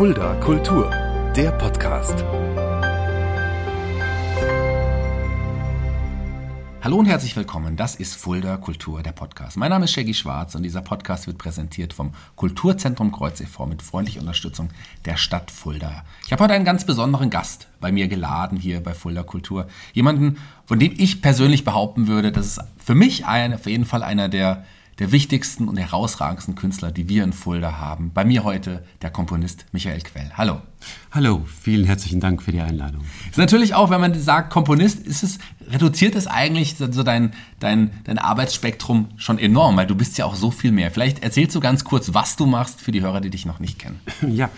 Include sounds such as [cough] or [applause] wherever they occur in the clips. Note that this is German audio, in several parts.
Fulda Kultur, der Podcast. Hallo und herzlich willkommen. Das ist Fulda Kultur, der Podcast. Mein Name ist Shaggy Schwarz und dieser Podcast wird präsentiert vom Kulturzentrum Kreuz e.V. mit freundlicher Unterstützung der Stadt Fulda. Ich habe heute einen ganz besonderen Gast bei mir geladen hier bei Fulda Kultur. Jemanden, von dem ich persönlich behaupten würde, dass es für mich ein, auf jeden Fall einer der der wichtigsten und herausragendsten Künstler, die wir in Fulda haben. Bei mir heute der Komponist Michael Quell. Hallo. Hallo, vielen herzlichen Dank für die Einladung. Ist natürlich auch, wenn man sagt Komponist, ist es, reduziert es eigentlich so dein, dein, dein Arbeitsspektrum schon enorm, weil du bist ja auch so viel mehr. Vielleicht erzählst du ganz kurz, was du machst für die Hörer, die dich noch nicht kennen. Ja,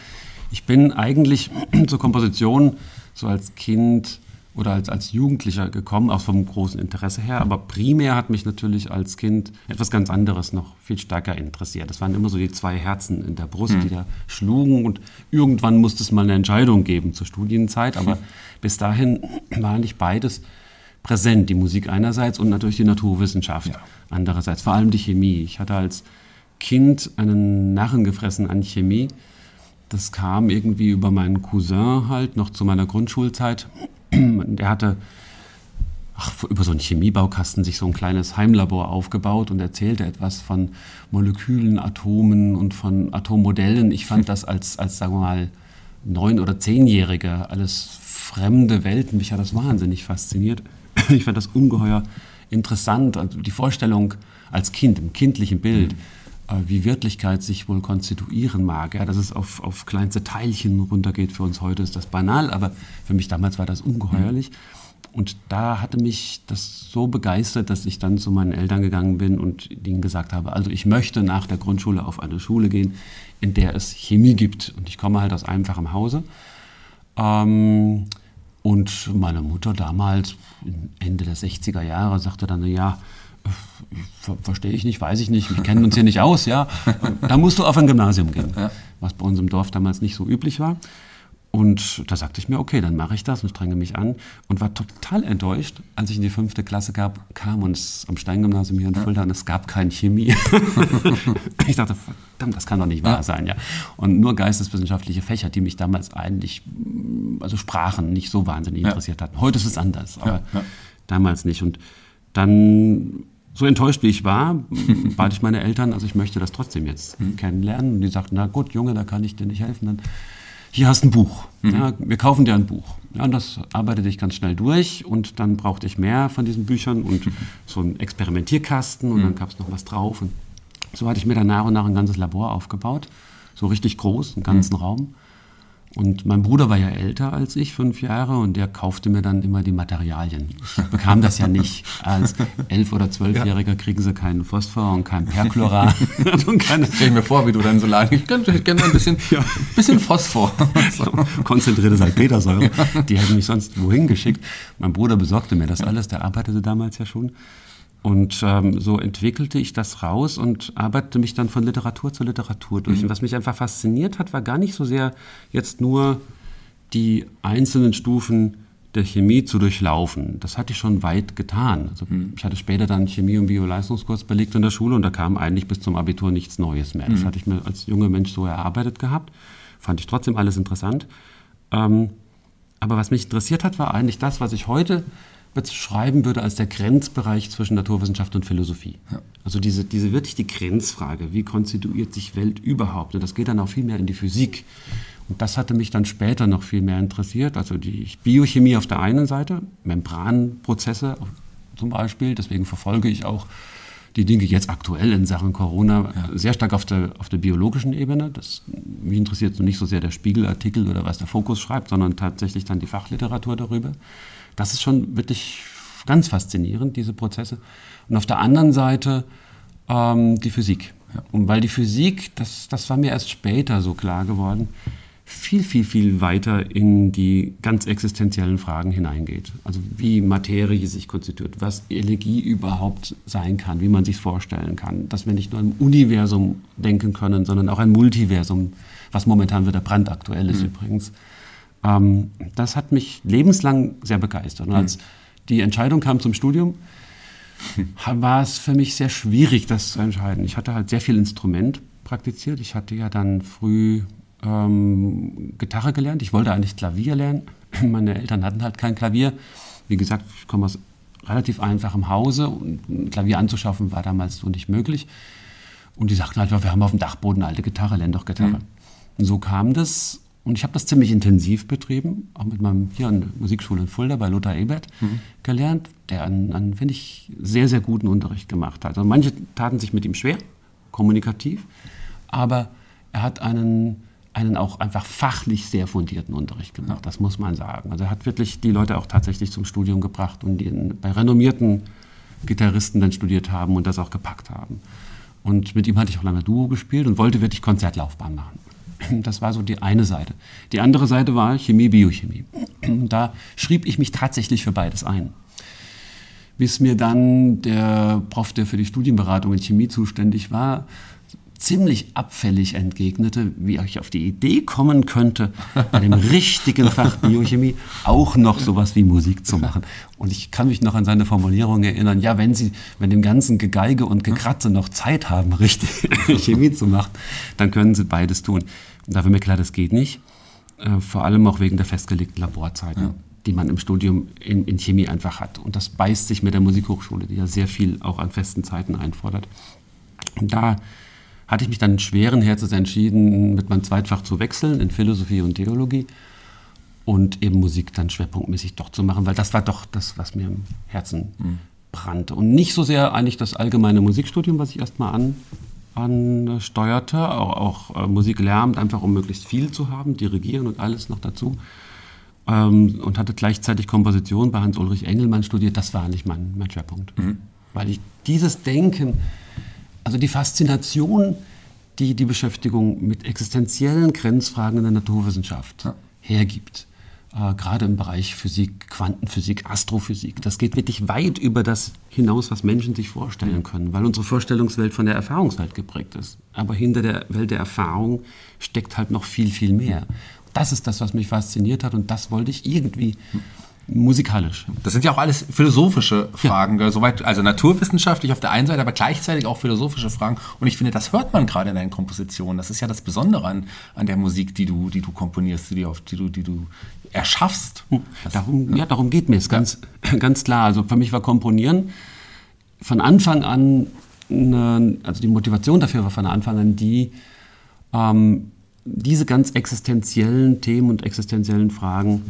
ich bin eigentlich [clears throat] zur Komposition so als Kind oder als, als Jugendlicher gekommen, auch vom großen Interesse her. Aber primär hat mich natürlich als Kind etwas ganz anderes noch viel stärker interessiert. Das waren immer so die zwei Herzen in der Brust, mhm. die da schlugen. Und irgendwann musste es mal eine Entscheidung geben zur Studienzeit. Aber bis dahin war nicht beides präsent. Die Musik einerseits und natürlich die Naturwissenschaft ja. andererseits. Vor allem die Chemie. Ich hatte als Kind einen Narren gefressen an Chemie. Das kam irgendwie über meinen Cousin halt noch zu meiner Grundschulzeit der hatte ach, über so einen Chemiebaukasten sich so ein kleines Heimlabor aufgebaut und erzählte etwas von Molekülen, Atomen und von Atommodellen. Ich fand das als, als sagen wir mal, neun- oder zehnjähriger alles fremde Welten. Mich hat das wahnsinnig fasziniert. Ich fand das ungeheuer interessant. Also die Vorstellung als Kind, im kindlichen Bild, äh, wie Wirklichkeit sich wohl konstituieren mag. Ja, dass es auf, auf kleinste Teilchen runtergeht, für uns heute ist das banal, aber für mich damals war das ungeheuerlich. Und da hatte mich das so begeistert, dass ich dann zu meinen Eltern gegangen bin und ihnen gesagt habe, also ich möchte nach der Grundschule auf eine Schule gehen, in der es Chemie gibt. Und ich komme halt aus einfachem Hause. Ähm, und meine Mutter damals, Ende der 60er Jahre, sagte dann, ja, verstehe ich nicht, weiß ich nicht, wir kennen uns hier nicht aus, ja. Da musst du auf ein Gymnasium gehen, ja. was bei uns im Dorf damals nicht so üblich war. Und da sagte ich mir, okay, dann mache ich das und strenge mich an und war total enttäuscht, als ich in die fünfte Klasse gab, kam und es am Steingymnasium hier in Fulda und es gab kein Chemie. [laughs] ich dachte, verdammt, das kann doch nicht wahr ja. sein, ja. Und nur geisteswissenschaftliche Fächer, die mich damals eigentlich, also Sprachen nicht so wahnsinnig interessiert hatten. Heute ist es anders, aber damals nicht. Und dann so enttäuscht wie ich war, bat ich meine Eltern, also ich möchte das trotzdem jetzt mhm. kennenlernen. Und die sagten, na gut, Junge, da kann ich dir nicht helfen. Dann, hier hast du ein Buch. Mhm. Ja, wir kaufen dir ein Buch. Ja, und das arbeitete ich ganz schnell durch und dann brauchte ich mehr von diesen Büchern und mhm. [laughs] so einen Experimentierkasten und dann mhm. gab es noch was drauf. Und so hatte ich mir dann nach und nach ein ganzes Labor aufgebaut. So richtig groß, einen ganzen mhm. Raum. Und mein Bruder war ja älter als ich, fünf Jahre, und der kaufte mir dann immer die Materialien. Ich bekam das ja nicht. Als elf- oder zwölfjähriger kriegen sie keinen Phosphor und kein Perchlorat. [laughs] und keine Stell ich mir vor, wie du dann so lange, ich könnte gerne ein bisschen, ja. bisschen Phosphor. So. Konzentrierte Salpetersäure. Die hätten mich sonst wohin geschickt. Mein Bruder besorgte mir das alles, der arbeitete damals ja schon. Und ähm, so entwickelte ich das raus und arbeitete mich dann von Literatur zu Literatur durch. Mhm. Und was mich einfach fasziniert hat, war gar nicht so sehr jetzt nur die einzelnen Stufen der Chemie zu durchlaufen. Das hatte ich schon weit getan. Also mhm. Ich hatte später dann Chemie- und Bio-Leistungskurs belegt in der Schule und da kam eigentlich bis zum Abitur nichts Neues mehr. Das mhm. hatte ich mir als junger Mensch so erarbeitet gehabt. Fand ich trotzdem alles interessant. Ähm, aber was mich interessiert hat, war eigentlich das, was ich heute beschreiben würde als der Grenzbereich zwischen Naturwissenschaft und Philosophie. Ja. Also diese, diese wirklich die Grenzfrage, wie konstituiert sich Welt überhaupt? Und das geht dann auch viel mehr in die Physik. Und das hatte mich dann später noch viel mehr interessiert. Also die Biochemie auf der einen Seite, Membranprozesse zum Beispiel. Deswegen verfolge ich auch die Dinge jetzt aktuell in Sachen Corona ja. sehr stark auf der, auf der biologischen Ebene. Das, mich interessiert so nicht so sehr der Spiegelartikel oder was der Fokus schreibt, sondern tatsächlich dann die Fachliteratur darüber. Das ist schon wirklich ganz faszinierend, diese Prozesse. Und auf der anderen Seite ähm, die Physik. Ja. Und weil die Physik, das, das war mir erst später so klar geworden, viel, viel, viel weiter in die ganz existenziellen Fragen hineingeht. Also wie Materie sich konstituiert, was Elegie überhaupt sein kann, wie man sich vorstellen kann, dass wir nicht nur im Universum denken können, sondern auch ein Multiversum, was momentan wieder brandaktuell ist mhm. übrigens. Ähm, das hat mich lebenslang sehr begeistert. Und als die Entscheidung kam zum Studium, war es für mich sehr schwierig, das zu entscheiden. Ich hatte halt sehr viel Instrument praktiziert. Ich hatte ja dann früh ähm, Gitarre gelernt. Ich wollte eigentlich Klavier lernen. [clears throat] Meine Eltern hatten halt kein Klavier. Wie gesagt, ich komme aus relativ einfachem Hause und ein Klavier anzuschaffen war damals so nicht möglich. Und die sagten halt, wir haben auf dem Dachboden eine alte Gitarre, lern doch Gitarre. Mhm. Und so kam das. Und ich habe das ziemlich intensiv betrieben, auch mit meinem hier an der Musikschule in Fulda bei Lothar Ebert mhm. gelernt, der einen, einen finde ich, sehr, sehr guten Unterricht gemacht hat. Also manche taten sich mit ihm schwer, kommunikativ, aber er hat einen, einen auch einfach fachlich sehr fundierten Unterricht gemacht, das muss man sagen. Also er hat wirklich die Leute auch tatsächlich zum Studium gebracht und die in, bei renommierten Gitarristen dann studiert haben und das auch gepackt haben. Und mit ihm hatte ich auch lange Duo gespielt und wollte wirklich Konzertlaufbahn machen. [clears throat] Das war so die eine Seite. Die andere Seite war Chemie, Biochemie. Da schrieb ich mich tatsächlich für beides ein. Bis mir dann der Prof, der für die Studienberatung in Chemie zuständig war, ziemlich abfällig entgegnete, wie ich auf die Idee kommen könnte, bei dem [laughs] richtigen Fach Biochemie auch noch sowas wie Musik zu machen. Und ich kann mich noch an seine Formulierung erinnern, ja, wenn Sie wenn dem ganzen Gegeige und Gekratze noch Zeit haben, [laughs] richtig Chemie zu machen, dann können Sie beides tun. Da war mir klar, das geht nicht. Äh, vor allem auch wegen der festgelegten Laborzeiten. Ja die man im Studium in, in, Chemie einfach hat. Und das beißt sich mit der Musikhochschule, die ja sehr viel auch an festen Zeiten einfordert. Und da hatte ich mich dann schweren Herzens entschieden, mit meinem Zweitfach zu wechseln in Philosophie und Theologie und eben Musik dann schwerpunktmäßig doch zu machen, weil das war doch das, was mir im Herzen mhm. brannte. Und nicht so sehr eigentlich das allgemeine Musikstudium, was ich erstmal an, ansteuerte, auch, auch äh, Musik lernend, einfach um möglichst viel zu haben, dirigieren und alles noch dazu. Ähm, und hatte gleichzeitig Komposition bei Hans-Ulrich Engelmann studiert. Das war nicht mein, mein Schwerpunkt. Mhm. Weil ich dieses Denken also die Faszination, die die Beschäftigung mit existenziellen Grenzfragen in der Naturwissenschaft ja. hergibt. Äh, gerade im Bereich Physik, Quantenphysik, Astrophysik. Das geht wirklich weit über das hinaus, was Menschen sich vorstellen können, weil unsere Vorstellungswelt von der Erfahrungswelt geprägt ist. Aber hinter der Welt der Erfahrung steckt halt noch viel, viel mehr. Das ist das, was mich fasziniert hat und das wollte ich irgendwie musikalisch. Das sind ja auch alles philosophische Fragen, ja. soweit, also naturwissenschaftlich auf der einen Seite, aber gleichzeitig auch philosophische Fragen. Und ich finde, das hört man gerade in deinen Kompositionen. Das ist ja das Besondere an, an der Musik, die du, die du komponierst, die, auf, die, du, die du erschaffst. Hm. darum, ja. darum geht mir es ganz, [clears throat] ganz klar. Also für mich war Komponieren von Anfang an, eine, also die Motivation dafür war von Anfang an die, ähm, diese ganz existenziellen Themen und existenziellen Fragen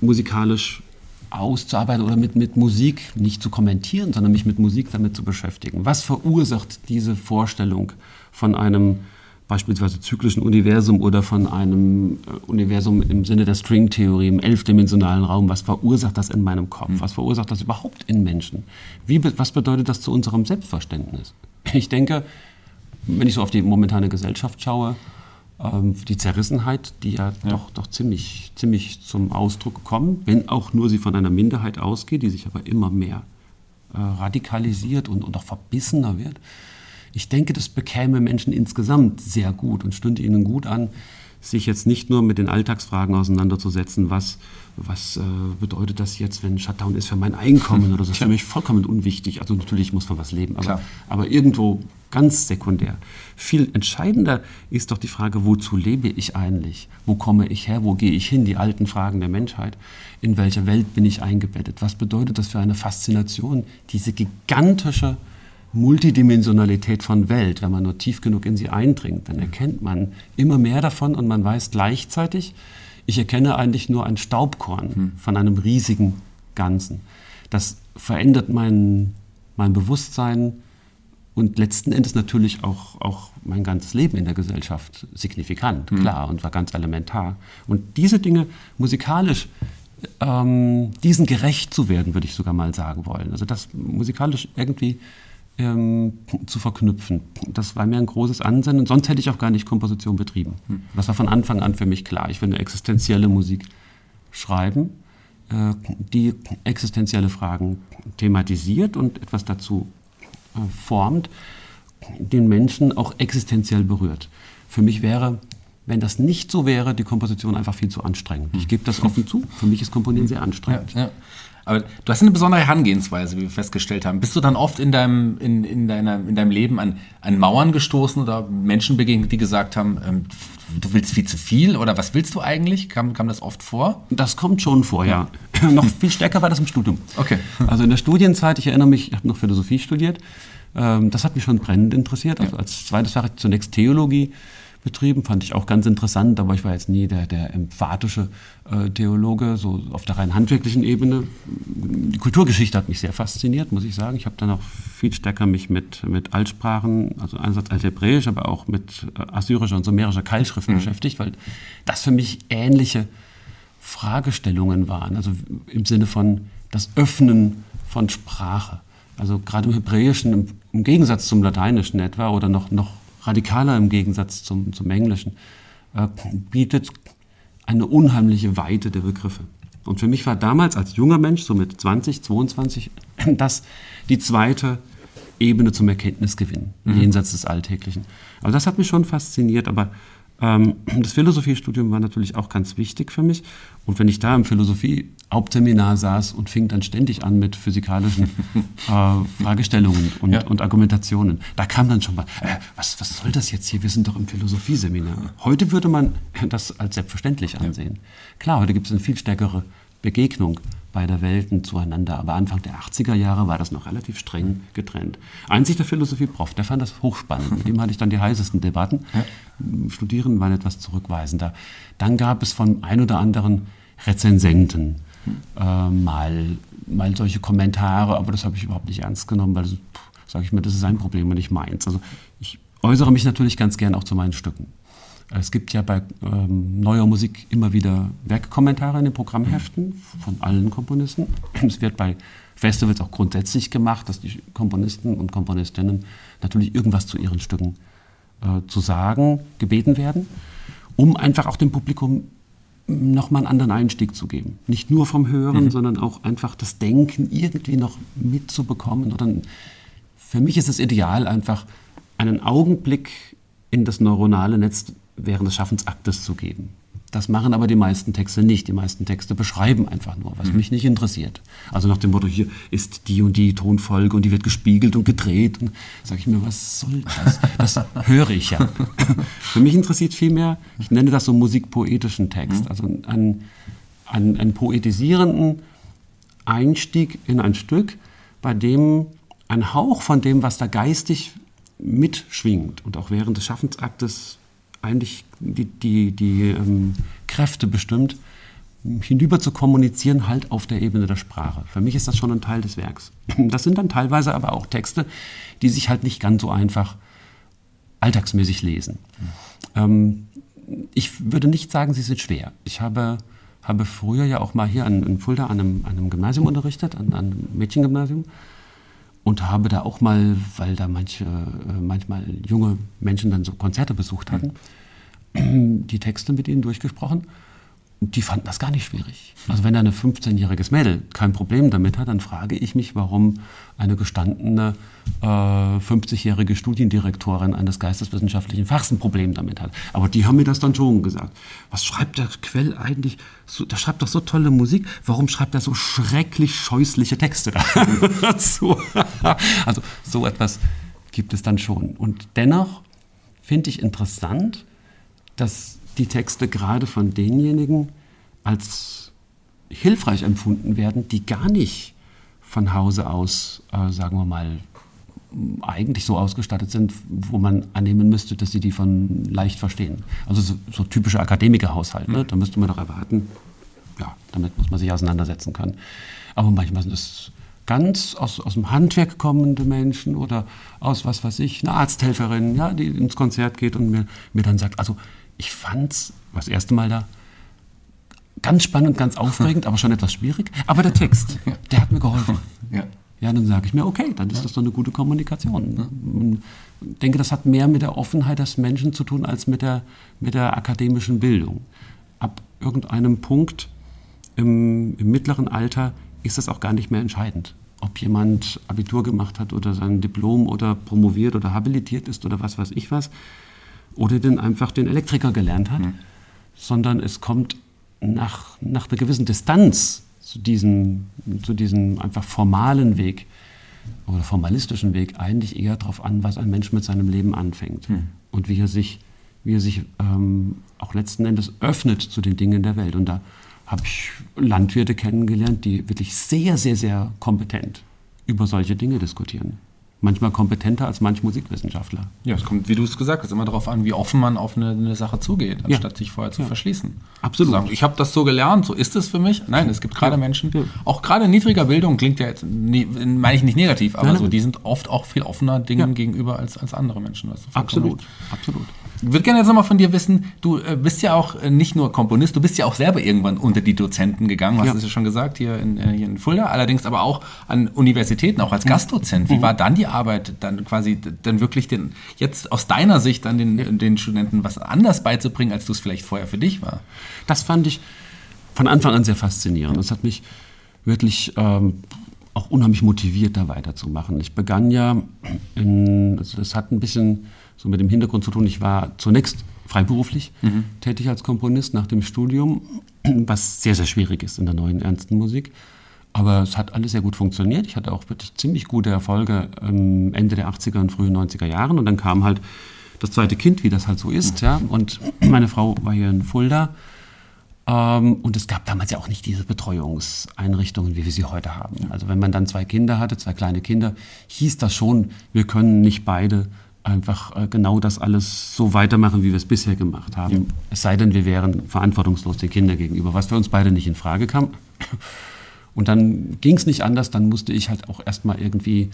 musikalisch auszuarbeiten oder mit, mit Musik nicht zu kommentieren, sondern mich mit Musik damit zu beschäftigen. Was verursacht diese Vorstellung von einem beispielsweise zyklischen Universum oder von einem äh, Universum im Sinne der Stringtheorie im elfdimensionalen Raum? Was verursacht das in meinem Kopf? Hm. Was verursacht das überhaupt in Menschen? Wie, was bedeutet das zu unserem Selbstverständnis? Ich denke, wenn ich so auf die momentane Gesellschaft schaue, ähm, die Zerrissenheit, die ja, ja, Doch, doch ziemlich, ziemlich zum Ausdruck kommt, wenn auch nur sie von einer Minderheit ausgeht, die sich aber immer mehr äh, radikalisiert und, und auch verbissener wird. Ich denke, das bekäme Menschen insgesamt sehr gut und stünde ihnen gut an, sich jetzt nicht nur mit den Alltagsfragen auseinanderzusetzen, was, was äh, bedeutet das jetzt, wenn Shutdown ist für mein Einkommen oder so. Das ist für mich vollkommen unwichtig. Also natürlich muss man was leben, aber, aber irgendwo ganz sekundär. Viel entscheidender ist doch die Frage, wozu lebe ich eigentlich? Wo komme ich her? Wo gehe ich hin? Die alten Fragen der Menschheit. In welcher Welt bin ich eingebettet? Was bedeutet das für eine Faszination, diese gigantische Multidimensionalität von Welt? Wenn man nur tief genug in sie eindringt, dann erkennt man immer mehr davon und man weiß gleichzeitig, ich erkenne eigentlich nur ein Staubkorn hm. von einem riesigen Ganzen. Das verändert mein, mein Bewusstsein, und letzten Endes natürlich auch, auch mein ganzes Leben in der Gesellschaft signifikant, mhm. klar, und war ganz elementar. Und diese Dinge musikalisch, ähm, diesen gerecht zu werden, würde ich sogar mal sagen wollen. Also das musikalisch irgendwie ähm, zu verknüpfen, das war mir ein großes Ansinnen. Und sonst hätte ich auch gar nicht Komposition betrieben. Mhm. Das war von Anfang an für mich klar. Ich will eine existenzielle Musik schreiben, äh, die existenzielle Fragen thematisiert und etwas dazu formt, den Menschen auch existenziell berührt. Für mich wäre wenn das nicht so wäre, die Komposition einfach viel zu anstrengend. Ich gebe das offen zu. Für mich ist Komponieren sehr anstrengend. Ja, ja. Aber du hast eine besondere Herangehensweise, wie wir festgestellt haben. Bist du dann oft in deinem, in, in deiner, in deinem Leben an, an Mauern gestoßen oder Menschen begegnet, die gesagt haben, ähm, du willst viel zu viel oder was willst du eigentlich? Kam, kam das oft vor? Das kommt schon vor, ja. [laughs] noch viel stärker war das im Studium. Okay. Also in der Studienzeit, ich erinnere mich, ich habe noch Philosophie studiert. Ähm, das hat mich schon brennend interessiert. Also als zweites Fach zunächst Theologie betrieben, fand ich auch ganz interessant, aber ich war jetzt nie der, der emphatische äh, Theologe, so auf der rein handwerklichen Ebene. Die Kulturgeschichte hat mich sehr fasziniert, muss ich sagen. Ich habe dann auch viel stärker mich mit, mit Altsprachen, also einerseits Althebräisch, aber auch mit äh, assyrischer und sumerischer Keilschrift mhm. beschäftigt, weil das für mich ähnliche Fragestellungen waren, also im Sinne von das Öffnen von Sprache. Also gerade im Hebräischen, im, im Gegensatz zum Lateinischen etwa, oder noch, noch radikaler im Gegensatz zum, zum Englischen, äh, bietet eine unheimliche Weite der Begriffe. Und für mich war damals als junger Mensch, so mit 20, 22, [clears throat] das die zweite Ebene zum Erkenntnisgewinn, mhm. jenseits des Alltäglichen. Also das hat mich schon fasziniert, aber ähm, [clears throat] das Philosophiestudium war natürlich auch ganz wichtig für mich. Und wenn ich da im Philosophie-Hauptseminar saß und fing dann ständig an mit physikalischen äh, Fragestellungen und, ja. und, Argumentationen, da kam dann schon mal, äh, was, was soll das jetzt hier? Wir sind doch im Philosophieseminar. Heute würde man das als selbstverständlich ansehen. Ja. Klar, heute gibt es eine viel stärkere Begegnung beider Welten zueinander. Aber Anfang der 80er Jahre war das noch relativ streng getrennt. Einzig der Philosophie-Prof, der fand das hochspannend. Mit dem hatte ich dann die heißesten Debatten. Ja. Studierenden waren etwas zurückweisender. Dann gab es von ein oder anderen Rezensenten äh, mal, mal solche Kommentare, aber das habe ich überhaupt nicht ernst genommen, weil, sage ich mir, das ist sein Problem und nicht meins. Also ich äußere mich natürlich ganz gern auch zu meinen Stücken. Es gibt ja bei ähm, neuer Musik immer wieder Werkkommentare in den Programmheften von allen Komponisten. Es wird bei Festivals auch grundsätzlich gemacht, dass die Komponisten und Komponistinnen natürlich irgendwas zu ihren Stücken äh, zu sagen gebeten werden, um einfach auch dem Publikum nochmal einen anderen Einstieg zu geben. Nicht nur vom Hören, mhm. sondern auch einfach das Denken irgendwie noch mitzubekommen. Oder für mich ist es ideal, einfach einen Augenblick in das neuronale Netz während des Schaffensaktes zu geben. Das machen aber die meisten Texte nicht. Die meisten Texte beschreiben einfach nur, was mhm. mich nicht interessiert. Also nach dem Motto, hier ist die und die Tonfolge und die wird gespiegelt und gedreht. Und sage ich mir, was soll das? Das höre ich ja. [laughs] Für mich interessiert vielmehr, ich nenne das so musikpoetischen Text, mhm. also einen, einen, einen poetisierenden Einstieg in ein Stück, bei dem ein Hauch von dem, was da geistig mitschwingt und auch während des Schaffensaktes eigentlich die, die, die ähm, Kräfte bestimmt, hinüber zu kommunizieren, halt auf der Ebene der Sprache. Für mich ist das schon ein Teil des Werks. [clears throat] Das sind dann teilweise aber auch Texte, die sich halt nicht ganz so einfach alltagsmäßig lesen. Ähm, ich würde nicht sagen, sie sind schwer. Ich habe, habe früher ja auch mal hier in, in Fulda an einem, an einem Gymnasium unterrichtet, an, an einem Mädchengymnasium und habe da auch mal, weil da manche, äh, manchmal junge Menschen dann so Konzerte besucht hatten, die Texte mit ihnen durchgesprochen. Die fanden das gar nicht schwierig. Also wenn ein 15-jähriges Mädel kein Problem damit hat, dann frage ich mich, warum eine gestandene äh, 50-jährige Studiendirektorin eines geisteswissenschaftlichen Fachs ein Problem damit hat. Aber die haben mir das dann schon gesagt. Was schreibt der Quell eigentlich? So, der schreibt doch so tolle Musik. Warum schreibt er so schrecklich scheußliche Texte [laughs] dazu? also so etwas gibt es dann schon. Und dennoch finde ich interessant, dass die Texte gerade von denjenigen als hilfreich empfunden werden, die gar nicht von Hause aus, äh, sagen wir mal, eigentlich so ausgestattet sind, wo man annehmen müsste, dass sie die von leicht verstehen. Also so, so typischer Akademikerhaushalt. Ne? Da müsste man doch erwarten, ja, damit muss man sich auseinandersetzen können. Aber manchmal sind es ganz aus, aus dem Handwerk kommende Menschen oder aus, was weiß ich, eine Arzthelferin, ja, die ins Konzert geht und mir, mir dann sagt, also ich fand es das erste Mal da ganz spannend, ganz aufregend, aber schon etwas schwierig. Aber der Text, der hat mir geholfen. [laughs] Ja, ja dann sage ich mir, okay, dann ist das doch eine gute Kommunikation. Ich denke, das hat mehr mit der Offenheit des Menschen zu tun als mit der, mit der akademischen Bildung. Ab irgendeinem Punkt im, im mittleren Alter ist das auch gar nicht mehr entscheidend ob jemand Abitur gemacht hat oder sein Diplom oder promoviert oder habilitiert ist oder was weiß ich was oder den einfach den Elektriker gelernt hat, mhm. sondern es kommt nach, nach einer gewissen Distanz zu diesem, zu diesem einfach formalen Weg oder formalistischen Weg eigentlich eher darauf an, was ein Mensch mit seinem Leben anfängt mhm. und wie er sich, wie er sich ähm, auch letzten Endes öffnet zu den Dingen der Welt. Und da habe ich Landwirte kennengelernt, die wirklich sehr, sehr, sehr kompetent über solche Dinge diskutieren manchmal kompetenter als manch Musikwissenschaftler. Ja, es kommt, wie du es gesagt hast, immer darauf an, wie offen man auf eine, eine Sache zugeht, anstatt ja. sich vorher zu ja. verschließen. Absolut. Zu sagen, ich habe das so gelernt, so ist es für mich. Nein, es gibt gerade ja. Menschen, auch gerade in niedriger Bildung klingt ja jetzt, ne, meine ich nicht negativ, aber nein, so, die sind oft auch viel offener Dingen gegenüber als, als andere Menschen. absolut, absolut. Ich würde gerne jetzt nochmal von dir wissen, du äh, bist ja auch äh, nicht nur Komponist, du bist ja auch selber irgendwann unter die Dozenten gegangen, hast ja. du ja schon gesagt, hier in, äh, hier in Fulda, allerdings aber auch an Universitäten, auch als mhm. Gastdozent. Wie mhm. war dann die Arbeit, dann quasi dann wirklich den, jetzt aus deiner Sicht dann den, den Studenten was anders beizubringen, als du es vielleicht vorher für dich war? Das fand ich von Anfang an sehr faszinierend. Das hat mich wirklich ähm, auch unheimlich motiviert, da weiterzumachen. Ich begann ja, in, also das hat ein bisschen so mit dem Hintergrund zu tun. Ich war zunächst freiberuflich mhm. tätig als Komponist nach dem Studium, was sehr, sehr schwierig ist in der neuen ernsten Musik. Aber es hat alles sehr gut funktioniert. Ich hatte auch wirklich ziemlich gute Erfolge ähm, Ende der 80er und frühen 90er Jahren. Und dann kam halt das zweite Kind, wie das halt so ist. Ja. Und meine Frau war hier in Fulda. Ähm, und es gab damals ja auch nicht diese Betreuungseinrichtungen, wie wir sie heute haben. Also wenn man dann zwei Kinder hatte, zwei kleine Kinder, hieß das schon, wir können nicht beide einfach äh, genau das alles so weitermachen, wie wir es bisher gemacht haben. Ja. Es sei denn, wir wären verantwortungslos den Kindern gegenüber, was für uns beide nicht in Frage kam. Und dann ging es nicht anders, dann musste ich halt auch erstmal irgendwie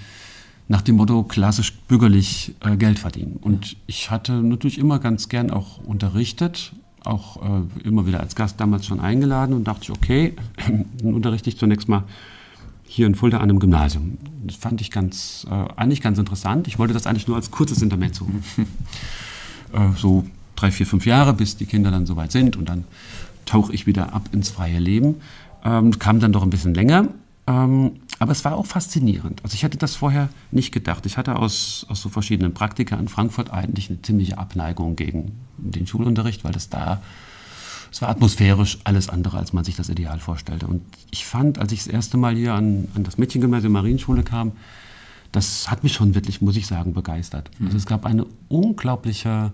nach dem Motto klassisch bürgerlich äh, Geld verdienen. Und ich hatte natürlich immer ganz gern auch unterrichtet, auch äh, immer wieder als Gast damals schon eingeladen und dachte ich, okay, [clears throat] dann unterrichte ich zunächst mal hier in Fulda an einem Gymnasium. Das fand ich ganz, äh, eigentlich ganz interessant. Ich wollte das eigentlich nur als kurzes Intermezzo. [laughs] äh, so drei, vier, fünf Jahre, bis die Kinder dann soweit sind und dann tauche ich wieder ab ins freie Leben. Ähm, kam dann doch ein bisschen länger. Ähm, aber es war auch faszinierend. Also ich hatte das vorher nicht gedacht. Ich hatte aus, aus so verschiedenen Praktika in Frankfurt eigentlich eine ziemliche Abneigung gegen den Schulunterricht, weil das da es war atmosphärisch alles andere, als man sich das Ideal vorstellte. Und ich fand, als ich das erste Mal hier an, an das Mädchengymnasium Marienschule kam, das hat mich schon wirklich, muss ich sagen, begeistert. Mhm. Also es gab eine unglaubliche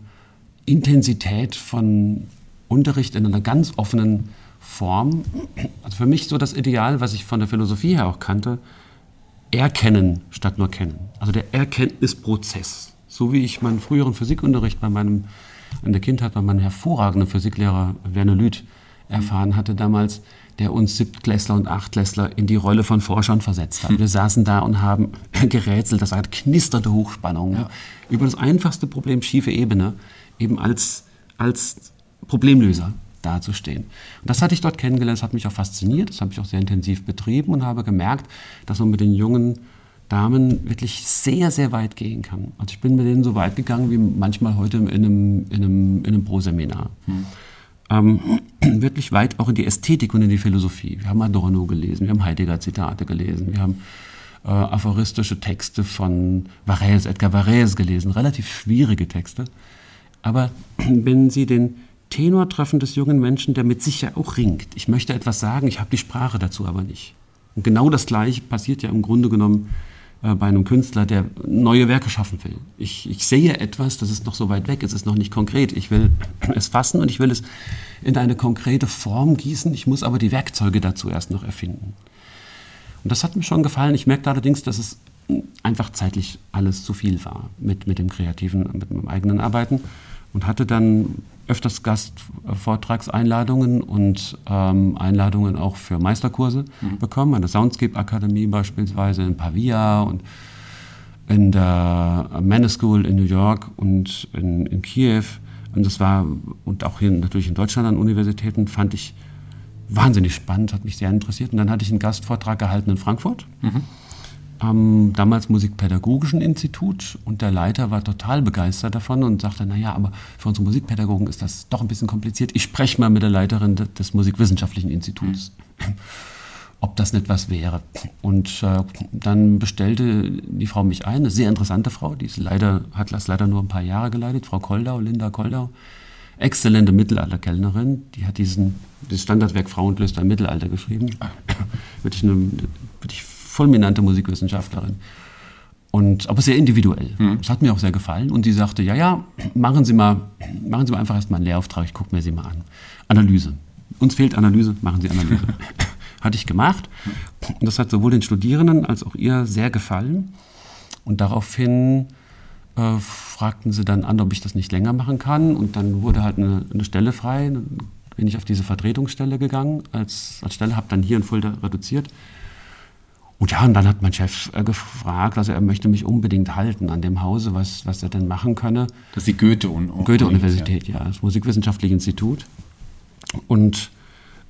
Intensität von Unterricht in einer ganz offenen Form. Also für mich so das Ideal, was ich von der Philosophie her auch kannte, erkennen statt nur kennen. Also der Erkenntnisprozess. So wie ich meinen früheren Physikunterricht bei meinem in der Kindheit bei meinem hervorragenden Physiklehrer Werner Lüth erfahren hatte damals, der uns Siebtklässler und Achtklässler in die Rolle von Forschern versetzt hat. [laughs] Wir saßen da und haben gerätselt, das hat knisterte Hochspannung ja. über das einfachste Problem schiefe Ebene eben als, als Problemlöser dazustehen. Und das hatte ich dort kennengelernt, das hat mich auch fasziniert, das habe ich auch sehr intensiv betrieben und habe gemerkt, dass man mit den jungen Damen wirklich sehr, sehr weit gehen kann. Also ich bin mit denen so weit gegangen wie manchmal heute in einem, in einem, in einem Pro-Seminar. Hm. Ähm, [clears throat] wirklich weit auch in die Ästhetik und in die Philosophie. Wir haben Adorno gelesen, wir haben Heidegger-Zitate gelesen, wir haben äh, aphoristische Texte von Varese, Edgar Varese gelesen, relativ schwierige Texte. Aber [clears throat] wenn Sie den Tenor treffen des jungen Menschen, der mit sich ja auch ringt, ich möchte etwas sagen, ich habe die Sprache dazu aber nicht. Und genau das Gleiche passiert ja im Grunde genommen bei einem Künstler, der neue Werke schaffen will. Ich, ich sehe etwas, das ist noch so weit weg, es ist noch nicht konkret. Ich will [clears throat] es fassen und ich will es in eine konkrete Form gießen. Ich muss aber die Werkzeuge dazu erst noch erfinden. Und das hat mir schon gefallen. Ich merkte allerdings, dass es einfach zeitlich alles zu viel war mit, mit dem kreativen, mit meinem eigenen Arbeiten und hatte dann öfters Gastvortragseinladungen und ähm, Einladungen auch für Meisterkurse mhm. bekommen, an der Soundscape Akademie beispielsweise in Pavia und in der Manor School in New York und in, in Kiew. Und das war, und auch hier natürlich in Deutschland an Universitäten, fand ich wahnsinnig spannend, hat mich sehr interessiert. Und dann hatte ich einen Gastvortrag gehalten in Frankfurt. Mhm am damals Musikpädagogischen Institut und der Leiter war total begeistert davon und sagte, naja, aber für unsere Musikpädagogen ist das doch ein bisschen kompliziert. Ich spreche mal mit der Leiterin des Musikwissenschaftlichen Instituts. [clears throat] Ob das nicht was wäre. Und äh, dann bestellte die Frau mich ein, eine sehr interessante Frau, die ist leider, hat das leider nur ein paar Jahre geleitet, Frau Koldau, Linda Koldau. Exzellente Mittelalterkellnerin, die hat diesen, das Standardwerk Frauenklöster im Mittelalter geschrieben. wirklich eine wirklich fulminante Musikwissenschaftlerin. Und, aber sehr individuell. Mhm. Das hat mir auch sehr gefallen. Und sie sagte, ja, ja, machen Sie mal, machen Sie mal einfach erstmal einen Lehrauftrag, ich gucke mir Sie mal an. Analyse. Uns fehlt Analyse, machen Sie Analyse. [laughs] Hatte ich gemacht. Und das hat sowohl den Studierenden als auch ihr sehr gefallen. Und daraufhin äh, fragten sie dann an, ob ich das nicht länger machen kann. Und dann wurde halt eine, eine Stelle frei. Dann bin ich auf diese Vertretungsstelle gegangen als, als Stelle, habe dann hier in Fulda reduziert. Und ja, und dann hat mein Chef äh, gefragt, also er möchte mich unbedingt halten an dem Hause, was, was er denn machen könne. Das ist die Goethe-Universität. Goethe-Universität, ja. ja, das Musikwissenschaftliche Institut. Und